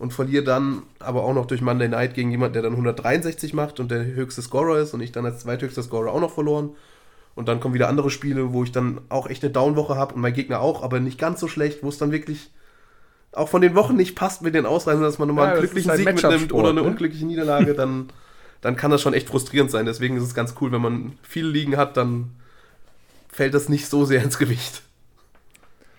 S3: und verliere dann aber auch noch durch Monday Night gegen jemanden, der dann 163 macht und der höchste Scorer ist und ich dann als zweithöchster Scorer auch noch verloren. Und dann kommen wieder andere Spiele, wo ich dann auch echt eine Down-Woche habe und mein Gegner auch, aber nicht ganz so schlecht, wo es dann wirklich auch von den Wochen nicht passt mit den Ausreisen, dass man nochmal ja, einen glücklichen Sieg mitnimmt oder eine ne? unglückliche Niederlage, dann, dann kann das schon echt frustrierend sein. Deswegen ist es ganz cool, wenn man viele Ligen hat, dann fällt das nicht so sehr ins Gewicht.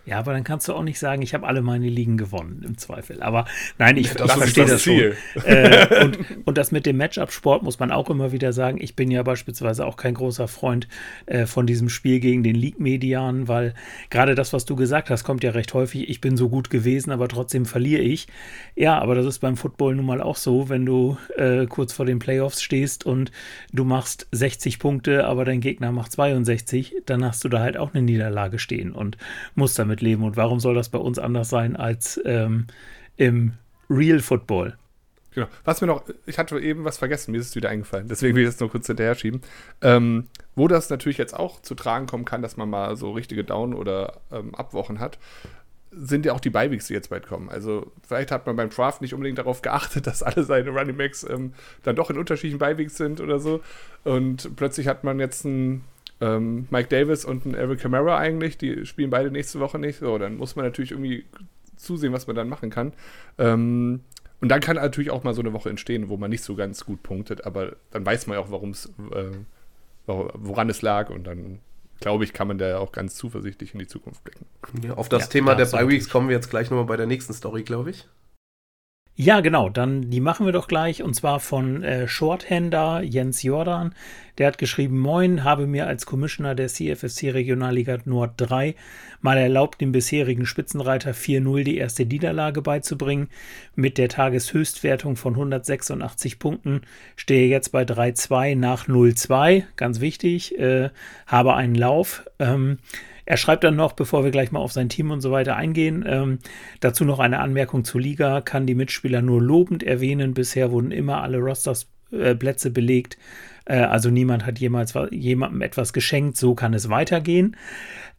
S1: Ja, aber dann kannst du auch nicht sagen, ich habe alle meine Ligen gewonnen, im Zweifel. Aber nein, ich, ja, ich verstehe das, das schon. Äh, und, und das mit dem Matchup-Sport muss man auch immer wieder sagen. Ich bin ja beispielsweise auch kein großer Freund äh, von diesem Spiel gegen den League-Median, weil gerade das, was du gesagt hast, kommt ja recht häufig. Ich bin so gut gewesen, aber trotzdem verliere ich. Ja, aber das ist beim Football nun mal auch so, wenn du äh, kurz vor den Playoffs stehst und du machst 60 Punkte, aber dein Gegner macht 62, dann hast du da halt auch eine Niederlage stehen und musst damit damit leben. Und warum soll das bei uns anders sein als ähm, im Real Football?
S2: Genau. Was mir noch, ich hatte eben was vergessen, mir ist es wieder eingefallen, deswegen will ich das nur kurz hinterher schieben. Ähm, wo das natürlich jetzt auch zu tragen kommen kann, dass man mal so richtige Down- oder ähm, Abwochen hat, sind ja auch die Beiweeks, die jetzt bald kommen. Also vielleicht hat man beim Draft nicht unbedingt darauf geachtet, dass alle seine Running Backs ähm, dann doch in unterschiedlichen Beiweeks sind oder so. Und plötzlich hat man jetzt ein ähm, Mike Davis und ein Eric Camara eigentlich, die spielen beide nächste Woche nicht. So, dann muss man natürlich irgendwie zusehen, was man dann machen kann. Ähm, Und dann kann natürlich auch mal so eine Woche entstehen, wo man nicht so ganz gut punktet, aber dann weiß man ja auch, warum es, äh, woran es lag und dann glaube ich, kann man da auch ganz zuversichtlich in die Zukunft blicken.
S3: Ja, auf das ja, Thema der Bi-Weeks kommen wir jetzt gleich nochmal bei der nächsten Story, glaube ich.
S1: Ja, genau, dann die machen wir doch gleich und zwar von äh, Shorthander Jens Jordan. Der hat geschrieben: Moin, habe mir als Commissioner der CFSC Regionalliga Nord 3 mal erlaubt, dem bisherigen Spitzenreiter 4-0 die erste Niederlage beizubringen. Mit der Tageshöchstwertung von 186 Punkten stehe jetzt bei 3-2 nach 0-2. Ganz wichtig, äh, habe einen Lauf. Ähm, er schreibt dann noch, bevor wir gleich mal auf sein Team und so weiter eingehen, ähm, dazu noch eine Anmerkung zur Liga, kann die Mitspieler nur lobend erwähnen. Bisher wurden immer alle Rosters-Plätze äh, belegt. Äh, also niemand hat jemals jemandem etwas geschenkt. So kann es weitergehen.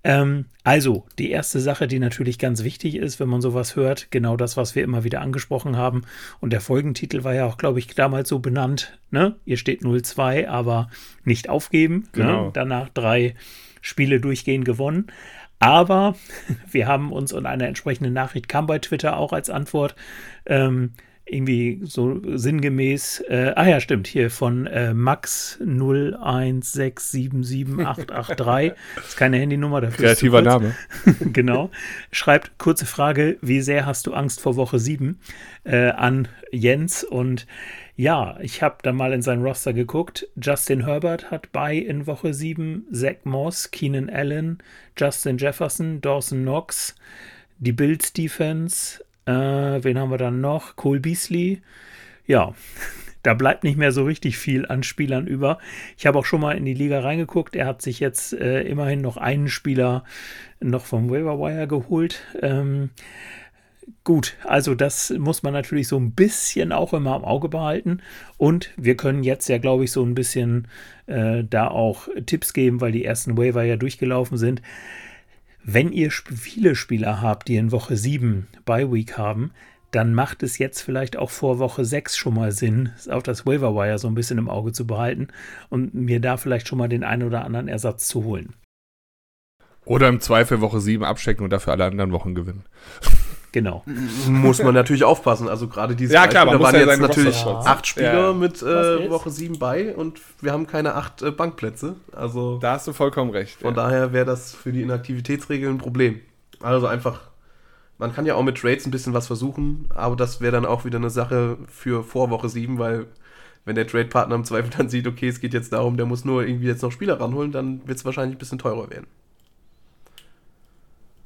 S1: Ähm, also, die erste Sache, die natürlich ganz wichtig ist, wenn man sowas hört, genau das, was wir immer wieder angesprochen haben. Und der Folgentitel war ja auch, glaube ich, damals so benannt. Ne? Ihr steht 0-2, aber nicht aufgeben. Ne? Genau. Ne? Danach drei Spiele durchgehend gewonnen. Aber wir haben uns und eine entsprechende Nachricht kam bei Twitter auch als Antwort. Ähm, irgendwie so sinngemäß, äh, ah ja, stimmt, hier von äh, Max 016777883. das ist keine Handynummer, dafür
S2: Kreativer Name.
S1: genau. Schreibt, kurze Frage, wie sehr hast du Angst vor Woche 7 äh, an Jens? Und ja, ich habe da mal in sein Roster geguckt. Justin Herbert hat bei in Woche 7, Zach Moss, Keenan Allen, Justin Jefferson, Dawson Knox, die Bills Defense, äh, wen haben wir dann noch? Cole Beasley. Ja, da bleibt nicht mehr so richtig viel an Spielern über. Ich habe auch schon mal in die Liga reingeguckt. Er hat sich jetzt äh, immerhin noch einen Spieler noch vom Waiver Wire geholt. Ähm, Gut, also das muss man natürlich so ein bisschen auch immer im Auge behalten. Und wir können jetzt ja, glaube ich, so ein bisschen äh, da auch Tipps geben, weil die ersten Waiver ja durchgelaufen sind. Wenn ihr viele Spieler habt, die in Woche 7 bei Week haben, dann macht es jetzt vielleicht auch vor Woche 6 schon mal Sinn, auch das Waiver Wire so ein bisschen im Auge zu behalten und mir da vielleicht schon mal den einen oder anderen Ersatz zu holen.
S2: Oder im Zweifel Woche 7 abchecken und dafür alle anderen Wochen gewinnen.
S1: Genau.
S3: Muss man natürlich aufpassen. Also gerade diese
S2: ja, klar, da waren
S3: ja jetzt natürlich acht Spieler ja. mit äh, Woche 7 bei und wir haben keine acht äh, Bankplätze. Also
S2: da hast du vollkommen recht.
S3: Von ja. daher wäre das für die Inaktivitätsregeln ein Problem. Also einfach, man kann ja auch mit Trades ein bisschen was versuchen, aber das wäre dann auch wieder eine Sache für vor Woche 7, weil wenn der Trade-Partner im Zweifel dann sieht, okay, es geht jetzt darum, der muss nur irgendwie jetzt noch Spieler ranholen, dann wird es wahrscheinlich ein bisschen teurer werden.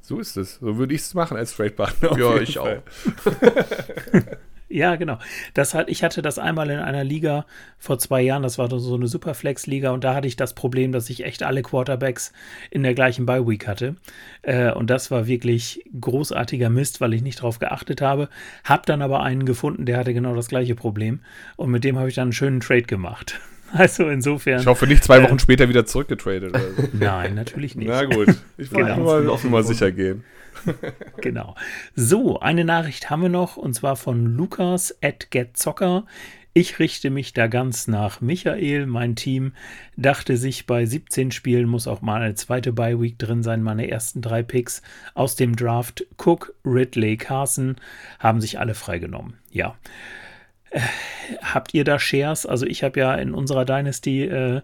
S2: So ist es. So würde ich es machen als Trade-Partner.
S3: Ja, ich Fall.
S1: auch. ja, genau. Das hat, ich hatte das einmal in einer Liga vor zwei Jahren, das war so eine Superflex-Liga und da hatte ich das Problem, dass ich echt alle Quarterbacks in der gleichen Bye-Week hatte. Äh, und das war wirklich großartiger Mist, weil ich nicht drauf geachtet habe. Hab dann aber einen gefunden, der hatte genau das gleiche Problem. Und mit dem habe ich dann einen schönen Trade gemacht. Also insofern.
S2: Ich hoffe nicht zwei Wochen äh, später wieder zurückgetradet oder so.
S1: Nein, natürlich nicht.
S2: Na gut, ich wollte genau. mal auf Nummer sicher gehen.
S1: genau. So, eine Nachricht haben wir noch und zwar von Lukas at GetZocker. Ich richte mich da ganz nach Michael. Mein Team dachte sich, bei 17 Spielen muss auch mal eine zweite Bye-Week drin sein. Meine ersten drei Picks aus dem Draft, Cook, Ridley, Carson, haben sich alle freigenommen. Ja. Äh, habt ihr da Shares? Also ich habe ja in unserer Dynasty, äh,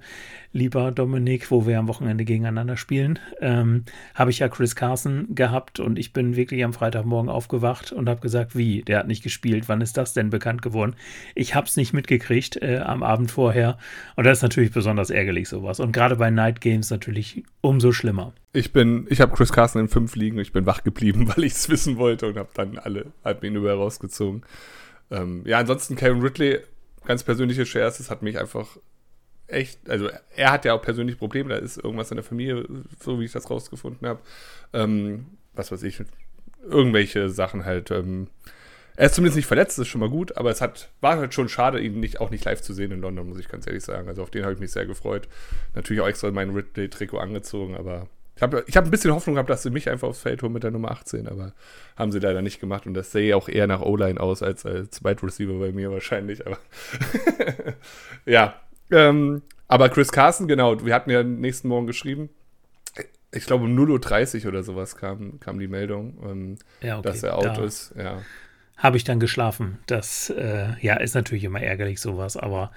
S1: lieber Dominik, wo wir am Wochenende gegeneinander spielen, ähm, habe ich ja Chris Carson gehabt und ich bin wirklich am Freitagmorgen aufgewacht und habe gesagt, wie, der hat nicht gespielt, wann ist das denn bekannt geworden? Ich habe es nicht mitgekriegt äh, am Abend vorher und das ist natürlich besonders ärgerlich sowas und gerade bei Night Games natürlich umso schlimmer.
S2: Ich bin, ich habe Chris Carson in fünf liegen ich bin wach geblieben, weil ich es wissen wollte und habe dann alle, halb ihn über rausgezogen. Ähm, ja, ansonsten Kevin Ridley, ganz persönliche Shares, das hat mich einfach echt, also er hat ja auch persönlich Probleme, da ist irgendwas in der Familie, so wie ich das rausgefunden habe. Ähm, was weiß ich, irgendwelche Sachen halt. Ähm, er ist zumindest nicht verletzt, das ist schon mal gut, aber es hat, war halt schon schade, ihn nicht, auch nicht live zu sehen in London, muss ich ganz ehrlich sagen. Also auf den habe ich mich sehr gefreut. Natürlich auch extra mein Ridley-Trikot angezogen, aber ich habe ich hab ein bisschen Hoffnung gehabt, dass sie mich einfach aufs Feld holen mit der Nummer 18, aber haben sie leider nicht gemacht und das sähe auch eher nach O-Line aus als als Wide Receiver bei mir wahrscheinlich. Aber ja, ähm, aber Chris Carson, genau, wir hatten ja nächsten Morgen geschrieben. Ich glaube, um 0.30 Uhr oder sowas kam, kam die Meldung, ähm, ja, okay. dass er out da. ist. Ja.
S1: habe ich dann geschlafen. Das äh, ja, ist natürlich immer ärgerlich sowas, aber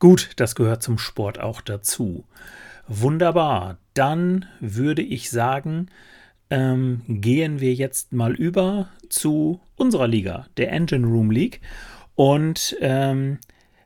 S1: gut, das gehört zum Sport auch dazu. Wunderbar. Dann würde ich sagen, ähm, gehen wir jetzt mal über zu unserer Liga, der Engine Room League. Und ähm,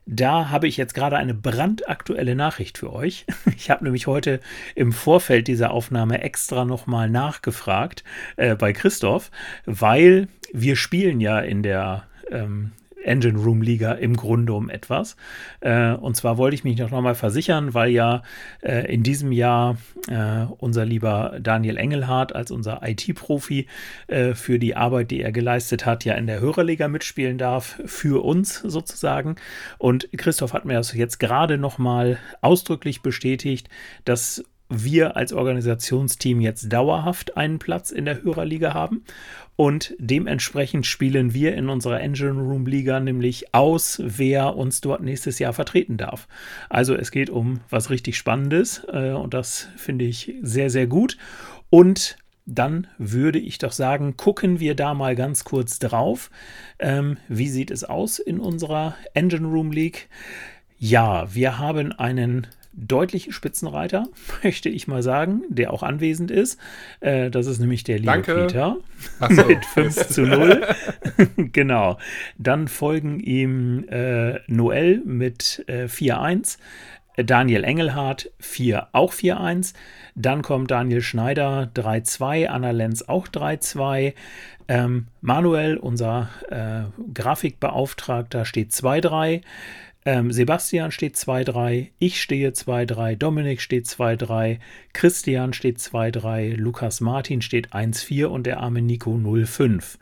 S1: da habe ich jetzt gerade eine brandaktuelle Nachricht für euch. Ich habe nämlich heute im Vorfeld dieser Aufnahme extra nochmal nachgefragt äh, bei Christoph, weil wir spielen ja in der ähm, Engine Room Liga im Grunde um etwas. Äh, und zwar wollte ich mich noch mal versichern, weil ja äh, in diesem Jahr äh, unser lieber Daniel Engelhardt als unser IT-Profi äh, für die Arbeit, die er geleistet hat, ja in der Hörerliga mitspielen darf, für uns sozusagen. Und Christoph hat mir das jetzt gerade noch mal ausdrücklich bestätigt, dass wir als Organisationsteam jetzt dauerhaft einen Platz in der Hörerliga haben. Und dementsprechend spielen wir in unserer Engine Room Liga nämlich aus, wer uns dort nächstes Jahr vertreten darf. Also es geht um was richtig Spannendes äh, und das finde ich sehr, sehr gut. Und dann würde ich doch sagen, gucken wir da mal ganz kurz drauf. Ähm, wie sieht es aus in unserer Engine Room League? Ja, wir haben einen deutlichen Spitzenreiter, möchte ich mal sagen, der auch anwesend ist. Äh, das ist nämlich der liebe
S2: Danke.
S1: Peter
S2: so.
S1: mit 5 zu 0. genau. Dann folgen ihm äh, Noel mit äh, 4-1. Daniel Engelhardt 4, auch 4-1. Dann kommt Daniel Schneider 3-2, Anna Lenz auch 3-2. Ähm, Manuel, unser äh, Grafikbeauftragter, steht 2-3. Ähm, Sebastian steht 2-3, ich stehe 2-3, Dominik steht 2-3, Christian steht 2-3, Lukas Martin steht 1-4 und der arme Nico 0-5.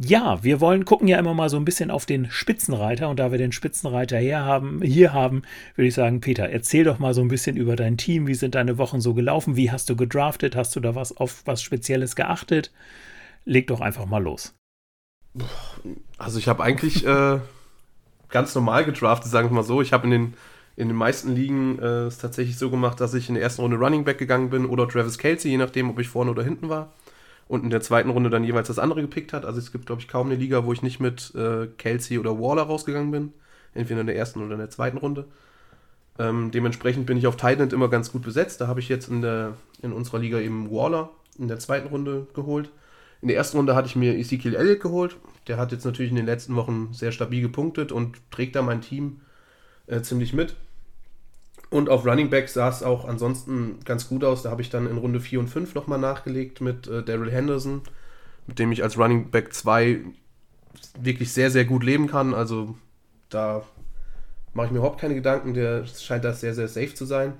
S1: Ja, wir wollen gucken ja immer mal so ein bisschen auf den Spitzenreiter und da wir den Spitzenreiter her haben, hier haben, würde ich sagen, Peter, erzähl doch mal so ein bisschen über dein Team. Wie sind deine Wochen so gelaufen? Wie hast du gedraftet? Hast du da was auf was Spezielles geachtet? Leg doch einfach mal los.
S3: Also ich habe eigentlich äh, ganz normal gedraftet, sagen wir mal so. Ich habe in den, in den meisten Ligen äh, es tatsächlich so gemacht, dass ich in der ersten Runde Running Back gegangen bin oder Travis Kelsey, je nachdem, ob ich vorne oder hinten war. Und in der zweiten Runde dann jeweils das andere gepickt hat. Also es gibt, glaube ich, kaum eine Liga, wo ich nicht mit äh, Kelsey oder Waller rausgegangen bin. Entweder in der ersten oder in der zweiten Runde. Ähm, dementsprechend bin ich auf Titan immer ganz gut besetzt. Da habe ich jetzt in, der, in unserer Liga eben Waller in der zweiten Runde geholt. In der ersten Runde hatte ich mir Ezekiel Elliott geholt. Der hat jetzt natürlich in den letzten Wochen sehr stabil gepunktet und trägt da mein Team äh, ziemlich mit. Und auf Running Back sah es auch ansonsten ganz gut aus. Da habe ich dann in Runde 4 und 5 nochmal nachgelegt mit äh, Daryl Henderson, mit dem ich als Running Back 2 wirklich sehr, sehr gut leben kann. Also da mache ich mir überhaupt keine Gedanken. Der scheint da sehr, sehr safe zu sein.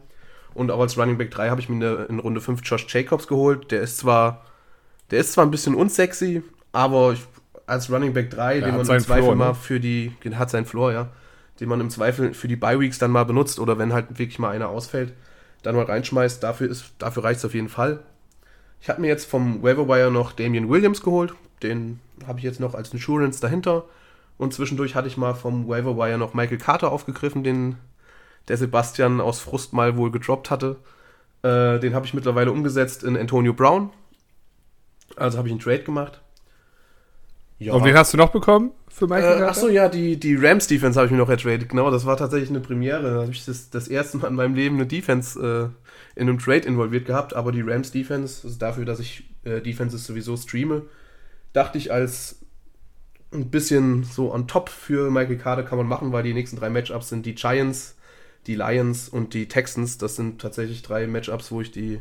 S3: Und auch als Running Back 3 habe ich mir in Runde 5 Josh Jacobs geholt. Der ist zwar der ist zwar ein bisschen unsexy, aber ich, als Running Back 3, den man im Zweifel Floor, mal ne? für die, hat seinen Floor, ja, den man im Zweifel für die Bye-Weeks dann mal benutzt oder wenn halt wirklich mal einer ausfällt, dann mal reinschmeißt, dafür, dafür reicht es auf jeden Fall. Ich habe mir jetzt vom Waiver noch Damian Williams geholt, den habe ich jetzt noch als Insurance dahinter. Und zwischendurch hatte ich mal vom Waiver noch Michael Carter aufgegriffen, den der Sebastian aus Frust mal wohl gedroppt hatte. Äh, den habe ich mittlerweile umgesetzt in Antonio Brown. Also habe ich einen Trade gemacht.
S2: Ja. Und wen hast du noch bekommen für
S3: Michael äh, Achso, ja, die, die Rams Defense habe ich mir noch ertradet. Genau, das war tatsächlich eine Premiere. Da habe ich das, das erste Mal in meinem Leben eine Defense äh, in einem Trade involviert gehabt. Aber die Rams Defense, also dafür, dass ich äh, Defenses sowieso streame, dachte ich als ein bisschen so on top für Michael Carter kann man machen, weil die nächsten drei Matchups sind die Giants, die Lions und die Texans. Das sind tatsächlich drei Matchups, wo ich die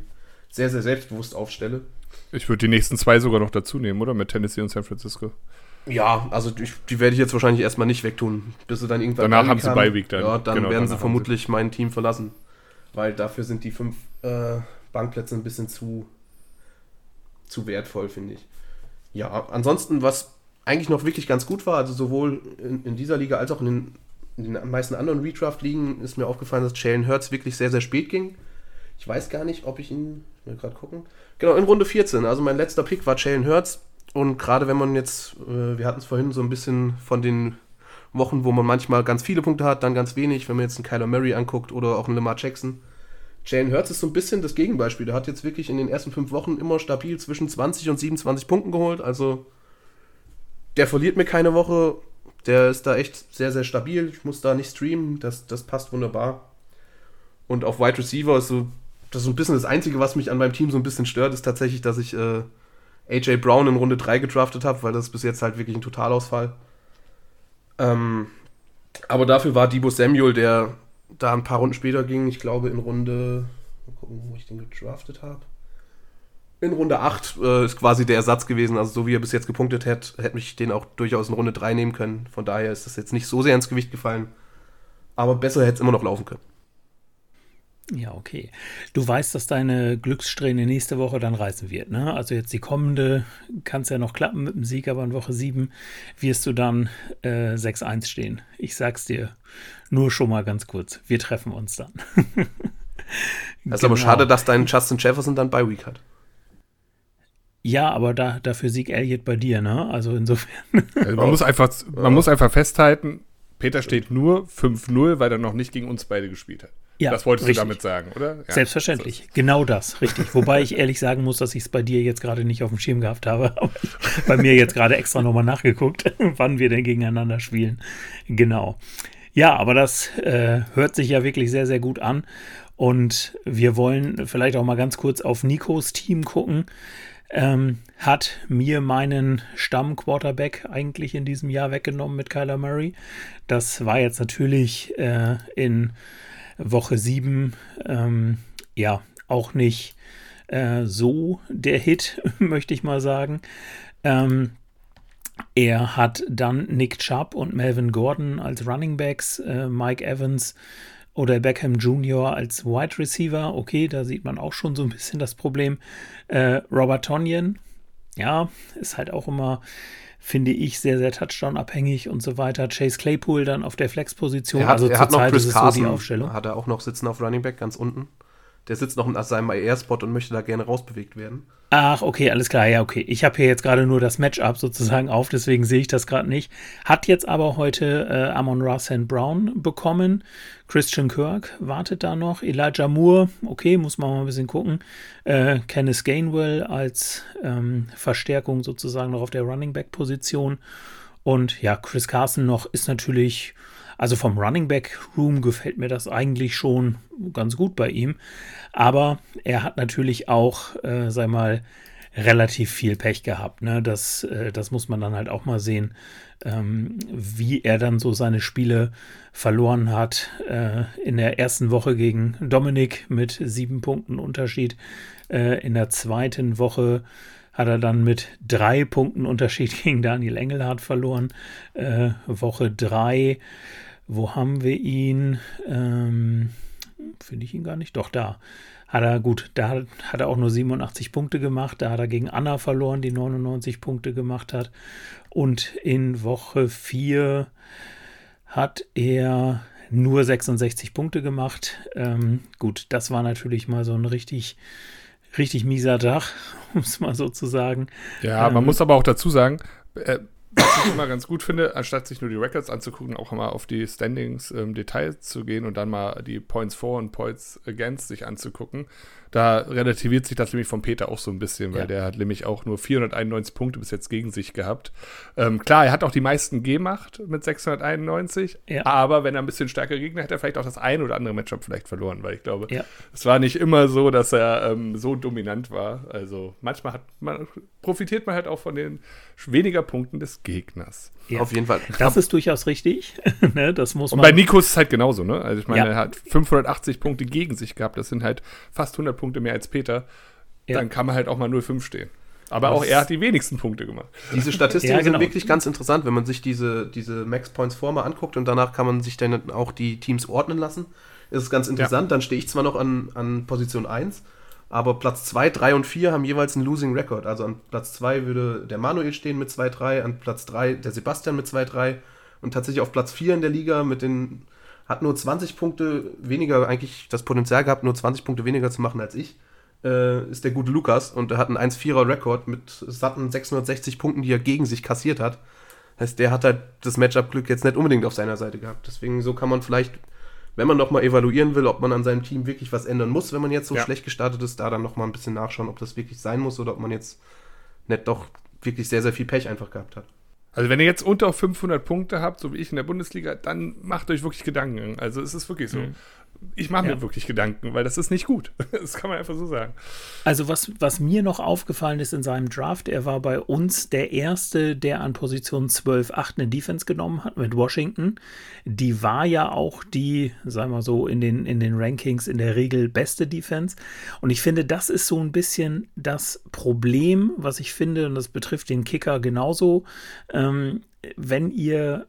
S3: sehr, sehr selbstbewusst aufstelle.
S2: Ich würde die nächsten zwei sogar noch dazu nehmen, oder? Mit Tennessee und San Francisco.
S3: Ja, also die, die werde ich jetzt wahrscheinlich erstmal nicht wegtun, bis sie dann irgendwann.
S2: Danach haben sie bei Week dann.
S3: Ja, dann genau, werden sie vermutlich sie. mein Team verlassen. Weil dafür sind die fünf äh, Bankplätze ein bisschen zu, zu wertvoll, finde ich. Ja, ansonsten, was eigentlich noch wirklich ganz gut war, also sowohl in, in dieser Liga als auch in den, in den meisten anderen Redraft-Ligen ist mir aufgefallen, dass Jalen Hurts wirklich sehr, sehr spät ging. Ich weiß gar nicht, ob ich ihn. Ich will gerade gucken. Genau, in Runde 14. Also mein letzter Pick war Jalen Hurts. Und gerade wenn man jetzt, äh, wir hatten es vorhin so ein bisschen von den Wochen, wo man manchmal ganz viele Punkte hat, dann ganz wenig, wenn man jetzt einen Kyler Murray anguckt oder auch einen Lamar Jackson. Jalen Hurts ist so ein bisschen das Gegenbeispiel. Der hat jetzt wirklich in den ersten fünf Wochen immer stabil zwischen 20 und 27 Punkten geholt. Also der verliert mir keine Woche. Der ist da echt sehr, sehr stabil. Ich muss da nicht streamen. Das, das passt wunderbar. Und auf Wide Receiver ist so, das ist so ein bisschen das Einzige, was mich an meinem Team so ein bisschen stört, ist tatsächlich, dass ich äh, AJ Brown in Runde 3 gedraftet habe, weil das bis jetzt halt wirklich ein Totalausfall. Ähm, aber dafür war Debo Samuel, der da ein paar Runden später ging, ich glaube in Runde, mal gucken, wo ich den gedraftet habe. In Runde 8 äh, ist quasi der Ersatz gewesen. Also so wie er bis jetzt gepunktet hätte, hätte ich den auch durchaus in Runde 3 nehmen können. Von daher ist das jetzt nicht so sehr ins Gewicht gefallen. Aber besser hätte es immer noch laufen können.
S1: Ja, okay. Du weißt, dass deine Glückssträhne nächste Woche dann reißen wird, ne? Also jetzt die kommende kann es ja noch klappen mit dem Sieg, aber in Woche 7 wirst du dann äh, 6-1 stehen. Ich sag's dir nur schon mal ganz kurz. Wir treffen uns dann.
S3: Das ist aber genau. schade, dass dein Justin Jefferson dann bei Week hat.
S1: Ja, aber da, dafür Sieg Elliott bei dir, ne? Also insofern.
S2: Also man, muss einfach, man muss einfach festhalten, Peter steht nur 5-0, weil er noch nicht gegen uns beide gespielt hat. Ja, das wolltest richtig. du damit sagen, oder?
S1: Ja, Selbstverständlich. Das genau das, richtig. Wobei ich ehrlich sagen muss, dass ich es bei dir jetzt gerade nicht auf dem Schirm gehabt habe. Aber bei mir jetzt gerade extra nochmal nachgeguckt, wann wir denn gegeneinander spielen. Genau. Ja, aber das äh, hört sich ja wirklich sehr, sehr gut an. Und wir wollen vielleicht auch mal ganz kurz auf Nikos Team gucken. Ähm, hat mir meinen Stamm-Quarterback eigentlich in diesem Jahr weggenommen mit Kyler Murray. Das war jetzt natürlich äh, in Woche 7 ähm, ja auch nicht äh, so der Hit, möchte ich mal sagen. Ähm, er hat dann Nick Chubb und Melvin Gordon als Running Backs, äh, Mike Evans oder Beckham Jr. als Wide Receiver. Okay, da sieht man auch schon so ein bisschen das Problem. Äh, Robert Tonyan, ja, ist halt auch immer finde ich, sehr, sehr Touchdown-abhängig und so weiter. Chase Claypool dann auf der Flex-Position.
S3: Er hat, also er hat noch Chris Carson, so Aufstellung. hat er auch noch sitzen auf Running Back ganz unten. Der sitzt noch in seinem IR-Spot und möchte da gerne rausbewegt werden.
S1: Ach, okay, alles klar. Ja, okay. Ich habe hier jetzt gerade nur das Matchup sozusagen auf, deswegen sehe ich das gerade nicht. Hat jetzt aber heute äh, Amon Ross Brown bekommen. Christian Kirk wartet da noch. Elijah Moore, okay, muss man mal ein bisschen gucken. Äh, Kenneth Gainwell als ähm, Verstärkung sozusagen noch auf der Running Back-Position. Und ja, Chris Carson noch ist natürlich also vom Running Back Room gefällt mir das eigentlich schon ganz gut bei ihm. Aber er hat natürlich auch, äh, sei mal, relativ viel Pech gehabt. Ne? Das, äh, das muss man dann halt auch mal sehen, ähm, wie er dann so seine Spiele verloren hat. Äh, in der ersten Woche gegen Dominik mit sieben Punkten Unterschied. Äh, in der zweiten Woche hat er dann mit drei Punkten Unterschied gegen Daniel Engelhardt verloren. Äh, Woche drei wo haben wir ihn? Ähm, Finde ich ihn gar nicht. Doch, da. Hat er, gut, da hat er auch nur 87 Punkte gemacht. Da hat er gegen Anna verloren, die 99 Punkte gemacht hat. Und in Woche 4 hat er nur 66 Punkte gemacht. Ähm, gut, das war natürlich mal so ein richtig, richtig mieser Tag, um es mal so zu sagen.
S2: Ja, ähm, man muss aber auch dazu sagen, äh, was ich immer ganz gut finde, anstatt sich nur die Records anzugucken, auch mal auf die Standings im ähm, Detail zu gehen und dann mal die Points for und Points against sich anzugucken. Da relativiert sich das nämlich von Peter auch so ein bisschen, weil ja. der hat nämlich auch nur 491 Punkte bis jetzt gegen sich gehabt. Ähm, klar, er hat auch die meisten gemacht mit 691, ja. aber wenn er ein bisschen stärker Gegner hätte, er vielleicht auch das ein oder andere Matchup vielleicht verloren, weil ich glaube, ja. es war nicht immer so, dass er ähm, so dominant war. Also manchmal hat man, profitiert man halt auch von den weniger Punkten des Gegners.
S1: Ja. Auf jeden Fall. Das ist durchaus richtig. ne, das muss
S2: Und bei Nikos ist es halt genauso, ne? Also ich meine, ja. er hat 580 Punkte gegen sich gehabt. Das sind halt fast 100 Punkte mehr als Peter. Ja. Dann kann man halt auch mal 0,5 stehen. Aber das auch er hat die wenigsten Punkte gemacht.
S3: Diese Statistiken ja, genau. sind wirklich ganz interessant, wenn man sich diese, diese Max Points Former anguckt und danach kann man sich dann auch die Teams ordnen lassen. Ist es ganz interessant. Dann stehe ich zwar noch an, an Position 1, aber Platz 2, 3 und 4 haben jeweils einen Losing Record. Also an Platz 2 würde der Manuel stehen mit 2-3, an Platz 3 der Sebastian mit 2-3 und tatsächlich auf Platz 4 in der Liga mit den hat nur 20 Punkte weniger, eigentlich das Potenzial gehabt, nur 20 Punkte weniger zu machen als ich, äh, ist der gute Lukas und er hat einen 1-4er Rekord mit satten 660 Punkten, die er gegen sich kassiert hat. Heißt, der hat halt das Matchup-Glück jetzt nicht unbedingt auf seiner Seite gehabt. Deswegen so kann man vielleicht wenn man nochmal evaluieren will, ob man an seinem Team wirklich was ändern muss, wenn man jetzt so ja. schlecht gestartet ist, da dann nochmal ein bisschen nachschauen, ob das wirklich sein muss oder ob man jetzt nicht doch wirklich sehr, sehr viel Pech einfach gehabt hat.
S2: Also wenn ihr jetzt unter 500 Punkte habt, so wie ich in der Bundesliga, dann macht euch wirklich Gedanken. Also es ist wirklich so. Mhm ich mache mir ja. wirklich Gedanken, weil das ist nicht gut. Das kann man einfach so sagen.
S1: Also was, was mir noch aufgefallen ist in seinem Draft, er war bei uns der Erste, der an Position 12, 8 eine Defense genommen hat mit Washington. Die war ja auch die, sagen wir so, in den, in den Rankings in der Regel beste Defense. Und ich finde, das ist so ein bisschen das Problem, was ich finde, und das betrifft den Kicker genauso, ähm, wenn ihr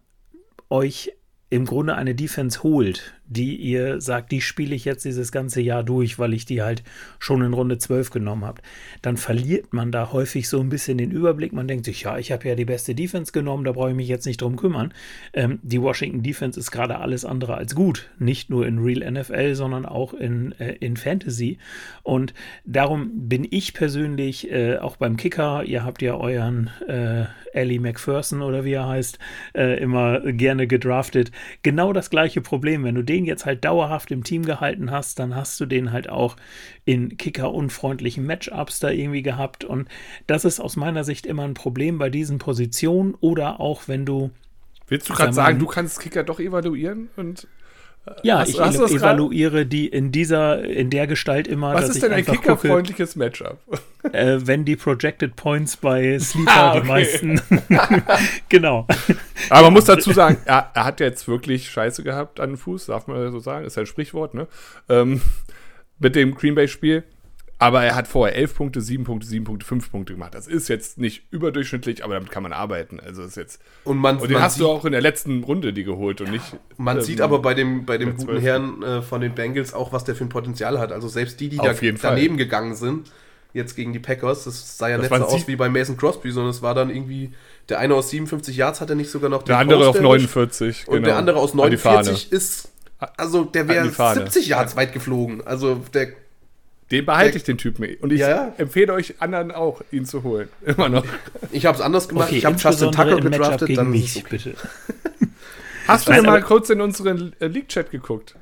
S1: euch im Grunde eine Defense holt, die ihr sagt, die spiele ich jetzt dieses ganze Jahr durch, weil ich die halt schon in Runde 12 genommen habe, dann verliert man da häufig so ein bisschen den Überblick. Man denkt sich, ja, ich habe ja die beste Defense genommen, da brauche ich mich jetzt nicht drum kümmern. Ähm, die Washington Defense ist gerade alles andere als gut. Nicht nur in Real NFL, sondern auch in, äh, in Fantasy. Und darum bin ich persönlich äh, auch beim Kicker, ihr habt ja euren äh, Ellie McPherson oder wie er heißt, äh, immer gerne gedraftet. Genau das gleiche Problem. Wenn du den jetzt halt dauerhaft im Team gehalten hast, dann hast du den halt auch in Kicker-unfreundlichen Matchups da irgendwie gehabt. Und das ist aus meiner Sicht immer ein Problem bei diesen Positionen oder auch wenn du.
S2: Willst du gerade sagen, du kannst Kicker doch evaluieren und
S1: ja, hast, ich hast evaluiere die in dieser, in der Gestalt immer.
S2: Was ist denn ein kickerfreundliches Matchup?
S1: Äh, wenn die Projected Points bei Sleeper ah, okay. die meisten. genau.
S2: Aber man muss dazu sagen, er, er, hat jetzt wirklich Scheiße gehabt an den Fuß, darf man so sagen, ist ja ein Sprichwort, ne? Ähm, mit dem Green Bay-Spiel. Aber er hat vorher 11 Punkte, 7 Punkte, 7 Punkte, 5 Punkte gemacht. Das ist jetzt nicht überdurchschnittlich, aber damit kann man arbeiten. Also ist jetzt.
S3: Und, man,
S2: und den man hast sieht, du auch in der letzten Runde die geholt und nicht.
S3: Man ähm, sieht aber bei dem, bei dem guten Herrn äh, von den Bengals auch, was der für ein Potenzial hat. Also selbst die, die da daneben Fall. gegangen sind, jetzt gegen die Packers, das sah ja das nicht so aus wie bei Mason Crosby, sondern es war dann irgendwie. Der eine aus 57 Yards hat er nicht sogar noch
S2: den Der andere Post auf 49.
S3: Und genau. der andere aus 49 ist. Also der wäre 70 Yards weit geflogen. Also der
S2: den behalte ich, den Typen. Und ich ja, empfehle euch anderen auch, ihn zu holen. Immer noch.
S3: Ich habe es anders gemacht. Okay, ich habe Justin Tucker gedraftet.
S1: Dann mich, okay. bitte.
S2: Hast du denn mal kurz in unseren League-Chat geguckt?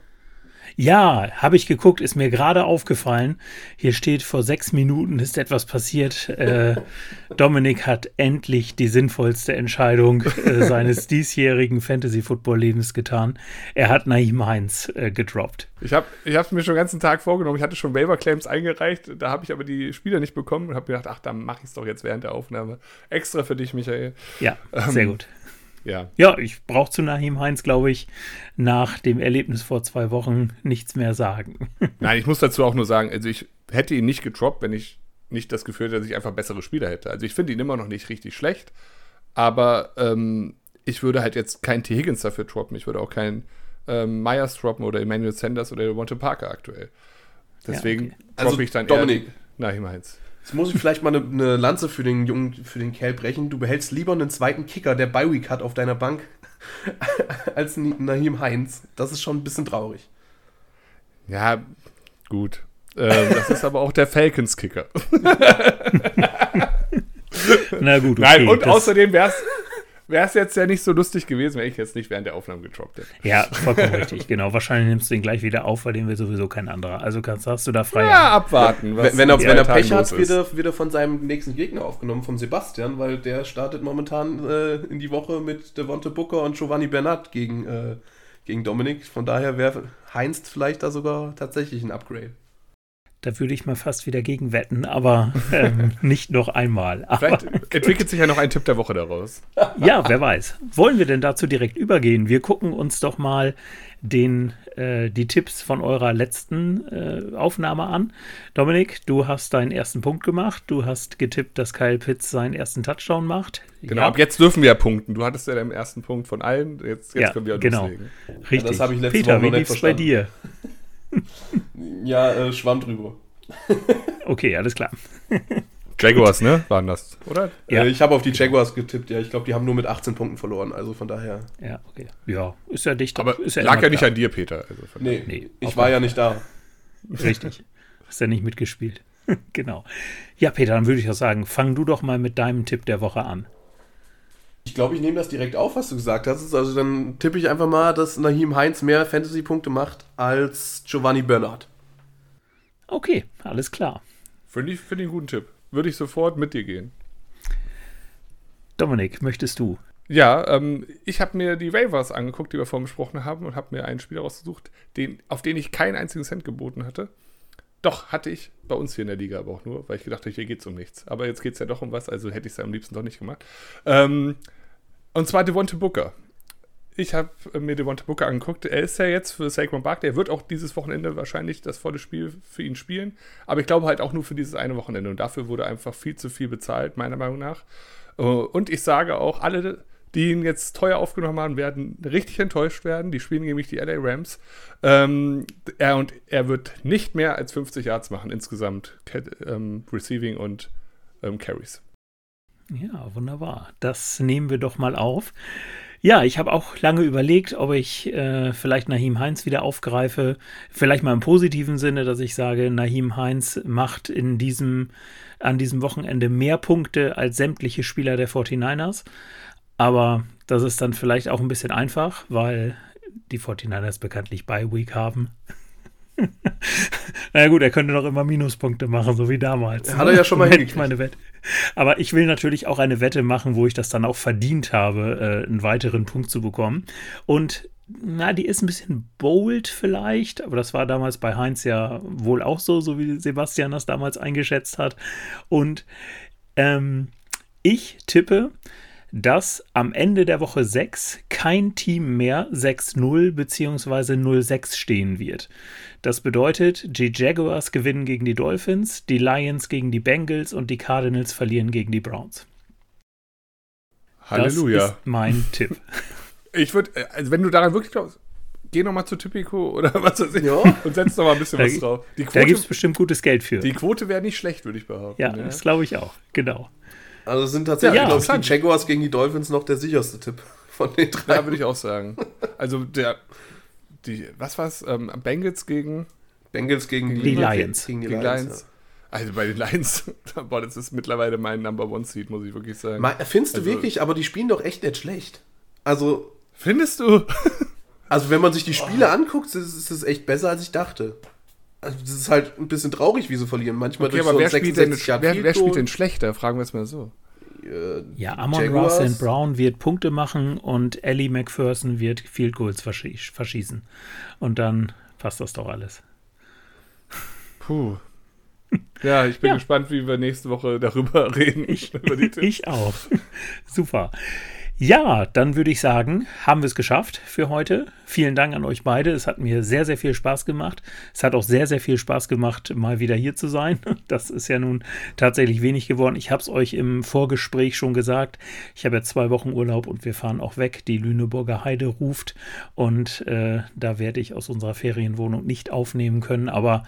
S1: Ja, habe ich geguckt, ist mir gerade aufgefallen. Hier steht, vor sechs Minuten ist etwas passiert. Äh, Dominik hat endlich die sinnvollste Entscheidung äh, seines diesjährigen Fantasy-Football-Lebens getan. Er hat Naim Heinz äh, gedroppt.
S2: Ich habe es mir schon den ganzen Tag vorgenommen. Ich hatte schon Waiver-Claims eingereicht. Da habe ich aber die Spieler nicht bekommen und habe gedacht, ach, dann mache ich es doch jetzt während der Aufnahme. Extra für dich, Michael.
S1: Ja, ähm, sehr gut.
S2: Ja.
S1: Ja, ich brauche zu Nahim Heinz, glaube ich, nach dem Erlebnis vor zwei Wochen nichts mehr sagen.
S2: Nein, ich muss dazu auch nur sagen, also ich hätte ihn nicht getroppt, wenn ich nicht das Gefühl hätte, dass ich einfach bessere Spieler hätte. Also ich finde ihn immer noch nicht richtig schlecht, aber ähm, ich würde halt jetzt keinen T. Higgins dafür droppen. Ich würde auch keinen ähm, Myers droppen oder Emmanuel Sanders oder Devonta Parker aktuell. Deswegen ja, okay. droppe also, ich dann
S3: Dominik.
S2: eher Nahim Heinz.
S3: Jetzt muss ich vielleicht mal eine, eine, Lanze für den Jungen, für den Kerl brechen. Du behältst lieber einen zweiten Kicker, der Bi-Week hat auf deiner Bank, als Nahim Heinz. Das ist schon ein bisschen traurig.
S2: Ja, gut. Ähm, das ist aber auch der Falcons-Kicker.
S1: Na gut.
S2: Okay, Nein, und außerdem wäre es wäre es jetzt ja nicht so lustig gewesen, wenn ich jetzt nicht während der Aufnahme getroppt hätte.
S1: Ja, vollkommen richtig, genau. Wahrscheinlich nimmst du ihn gleich wieder auf, weil den will sowieso kein anderer. Also kannst, hast du da frei.
S2: Ja, abwarten.
S3: wenn, wenn er, wenn er Pech hat, wird er, wird er von seinem nächsten Gegner aufgenommen, vom Sebastian, weil der startet momentan äh, in die Woche mit Devonte Booker und Giovanni Bernat gegen, äh, gegen Dominik. Von daher wäre Heinz vielleicht da sogar tatsächlich ein Upgrade.
S1: Da würde ich mal fast wieder gegen wetten, aber ähm, nicht noch einmal.
S2: Vielleicht entwickelt sich ja noch ein Tipp der Woche daraus.
S1: ja, wer weiß. Wollen wir denn dazu direkt übergehen? Wir gucken uns doch mal den, äh, die Tipps von eurer letzten äh, Aufnahme an. Dominik, du hast deinen ersten Punkt gemacht. Du hast getippt, dass Kyle Pitts seinen ersten Touchdown macht.
S2: Genau, ja. ab jetzt dürfen wir ja punkten. Du hattest ja deinen ersten Punkt von allen. Jetzt, jetzt
S1: ja,
S2: können wir
S1: genau.
S2: loslegen.
S1: Richtig. Ja, das habe ich letzte Peter, Woche wie lief es bei dir?
S3: ja, äh, schwamm drüber.
S1: okay, alles klar.
S2: Jaguars, ne? Waren das, oder?
S3: Ja. Äh, ich habe auf die Jaguars getippt, ja. Ich glaube, die haben nur mit 18 Punkten verloren, also von daher.
S1: Ja, okay. Ja, ist ja dicht.
S2: Aber
S1: ist
S2: ja lag ja nicht an dir, Peter. Also
S3: nee, nee, ich war ja nicht da.
S1: Richtig. Hast ja nicht mitgespielt. genau. Ja, Peter, dann würde ich auch sagen, fang du doch mal mit deinem Tipp der Woche an.
S3: Ich glaube, ich nehme das direkt auf, was du gesagt hast. Also dann tippe ich einfach mal, dass Nahim Heinz mehr Fantasy-Punkte macht als Giovanni Bernard.
S1: Okay, alles klar.
S2: Finde ich, find ich einen guten Tipp. Würde ich sofort mit dir gehen.
S1: Dominik, möchtest du?
S2: Ja, ähm, ich habe mir die Waivers angeguckt, die wir vorhin besprochen haben, und habe mir einen Spieler rausgesucht, den, auf den ich keinen einzigen Cent geboten hatte. Doch, hatte ich bei uns hier in der Liga aber auch nur, weil ich gedacht habe, hier geht es um nichts. Aber jetzt geht es ja doch um was, also hätte ich es ja am liebsten doch nicht gemacht. Ähm, und zwar Devonte Booker. Ich habe mir Devonta Booker angeguckt. Er ist ja jetzt für Saquon Barkley. Er wird auch dieses Wochenende wahrscheinlich das volle Spiel für ihn spielen. Aber ich glaube halt auch nur für dieses eine Wochenende. Und dafür wurde einfach viel zu viel bezahlt, meiner Meinung nach. Äh, und ich sage auch, alle, die ihn jetzt teuer aufgenommen haben, werden richtig enttäuscht werden. Die spielen nämlich die LA Rams. Ähm, er, und er wird nicht mehr als 50 Yards machen insgesamt. Ähm, Receiving und ähm, Carries.
S1: Ja, wunderbar. Das nehmen wir doch mal auf. Ja, ich habe auch lange überlegt, ob ich äh, vielleicht Nahim Heinz wieder aufgreife. Vielleicht mal im positiven Sinne, dass ich sage, Nahim Heinz macht in diesem, an diesem Wochenende mehr Punkte als sämtliche Spieler der 49ers. Aber das ist dann vielleicht auch ein bisschen einfach, weil die 49ers bekanntlich bei Week haben. naja gut, er könnte noch immer Minuspunkte machen, so wie damals.
S3: Hat er ja schon mal hingekriegt.
S1: Meine Wette. Aber ich will natürlich auch eine Wette machen, wo ich das dann auch verdient habe, äh, einen weiteren Punkt zu bekommen. Und na, die ist ein bisschen bold vielleicht, aber das war damals bei Heinz ja wohl auch so, so wie Sebastian das damals eingeschätzt hat. Und ähm, ich tippe, dass am Ende der Woche 6 kein Team mehr 6-0 bzw. 0-6 stehen wird. Das bedeutet, die Jaguars gewinnen gegen die Dolphins, die Lions gegen die Bengals und die Cardinals verlieren gegen die Browns.
S2: Halleluja.
S1: Das ist mein Tipp.
S2: Ich würde, äh, also wenn du daran wirklich glaubst, geh nochmal zu Typico oder was weiß ich
S3: Ja.
S2: und setz noch mal ein bisschen
S1: Da-
S2: was drauf. Die
S1: Da
S2: Quote,
S1: gibt es bestimmt gutes Geld für.
S2: die Quote wäre nicht schlecht, würde ich behaupten.
S1: ja, das glaube ich auch. Genau.
S3: Also sind tatsächlich,
S1: Ja,
S3: glaube ich, die Jaguars gegen die Dolphins noch der sicherste Tipp von den drei.
S2: Ja, würde ich auch sagen. Also der, die, was war's? Ähm, Bengals gegen,
S3: Bengals gegen
S1: Die Lions.
S3: Gegen die
S2: gegen
S3: Lions.
S2: Lions. Also bei den Lions, boah, das ist mittlerweile mein Number One Seed, muss ich wirklich sagen.
S3: Ja. Findest du
S2: Also-
S3: wirklich, aber die spielen doch echt nicht schlecht. Also,
S2: Findest du?
S3: also wenn man sich die Spiele anguckt, ist, ist es echt besser, als ich dachte. Also, das ist halt ein bisschen traurig, wie sie verlieren. Manchmal
S2: Okay,
S3: durch
S2: aber
S3: so
S2: wer, spielt denn,
S3: 66 Yard
S2: wer, wer spielt denn schlechter? Fragen wir es mal so.
S3: Äh,
S1: Ja, Amon. Ross Brown wird Punkte machen und Ellie McPherson wird Field Goals verschie- verschießen. Und dann passt das doch alles.
S2: Puh. Ja, ich bin
S1: Ja.
S2: gespannt, wie wir nächste Woche darüber reden.
S1: Ich,
S2: über die Tipps.
S1: ich auch. Super. Ja, dann würde ich sagen, haben wir es geschafft für heute. Vielen Dank an euch beide. Es hat mir sehr, sehr viel Spaß gemacht. Es hat auch sehr, sehr viel Spaß gemacht, mal wieder hier zu sein. Das ist ja nun tatsächlich wenig geworden. Ich habe es euch im Vorgespräch schon gesagt. Ich habe jetzt zwei Wochen Urlaub und wir fahren auch weg. Die Lüneburger Heide ruft und äh, da werde ich aus unserer Ferienwohnung nicht aufnehmen können. Aber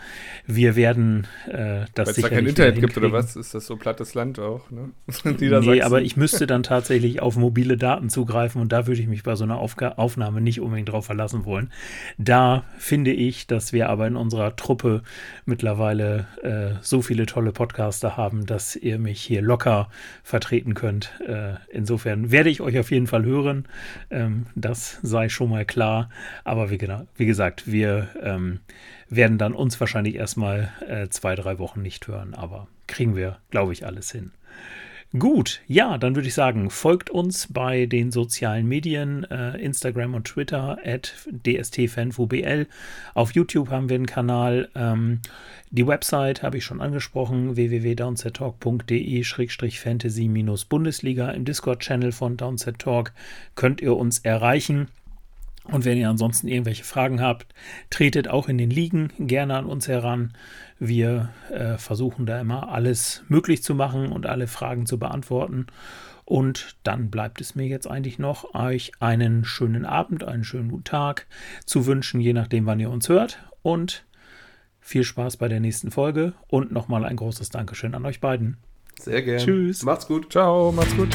S1: wir werden äh, das
S2: Weil es da kein Internet gibt oder was? Ist das so plattes Land auch, ne?
S1: Nee, aber ich müsste dann tatsächlich auf mobile Daten zugreifen und da würde ich mich bei so einer Aufga Aufnahme nicht unbedingt drauf verlassen wollen. Da finde ich, dass wir aber in unserer Truppe mittlerweile äh, so viele tolle Podcaster haben, dass ihr mich hier locker vertreten könnt. Äh, insofern werde ich euch auf jeden Fall hören. Ähm, das sei schon mal klar. Aber wie, wie gesagt, wir ähm, werden dann uns wahrscheinlich erstmal äh, zwei, drei Wochen nicht hören. Aber kriegen wir, glaube ich, alles hin. Gut, ja, dann würde ich sagen, folgt uns bei den sozialen Medien, äh, Instagram und Twitter, at dstfanfubl. Auf YouTube haben wir einen Kanal. Ähm, die Website habe ich schon angesprochen, www.downsettalk.de-fantasy-bundesliga. Im Discord-Channel von Downset Talk könnt ihr uns erreichen. Und wenn ihr ansonsten irgendwelche Fragen habt, tretet auch in den Ligen gerne an uns heran. Wir äh, versuchen da immer alles möglich zu machen und alle Fragen zu beantworten. Und dann bleibt es mir jetzt eigentlich noch, euch einen schönen Abend, einen schönen guten Tag zu wünschen, je nachdem, wann ihr uns hört. Und viel Spaß bei der nächsten Folge und nochmal ein großes Dankeschön an euch beiden.
S3: Sehr gerne.
S1: Tschüss.
S3: Macht's gut.
S2: Ciao, macht's gut.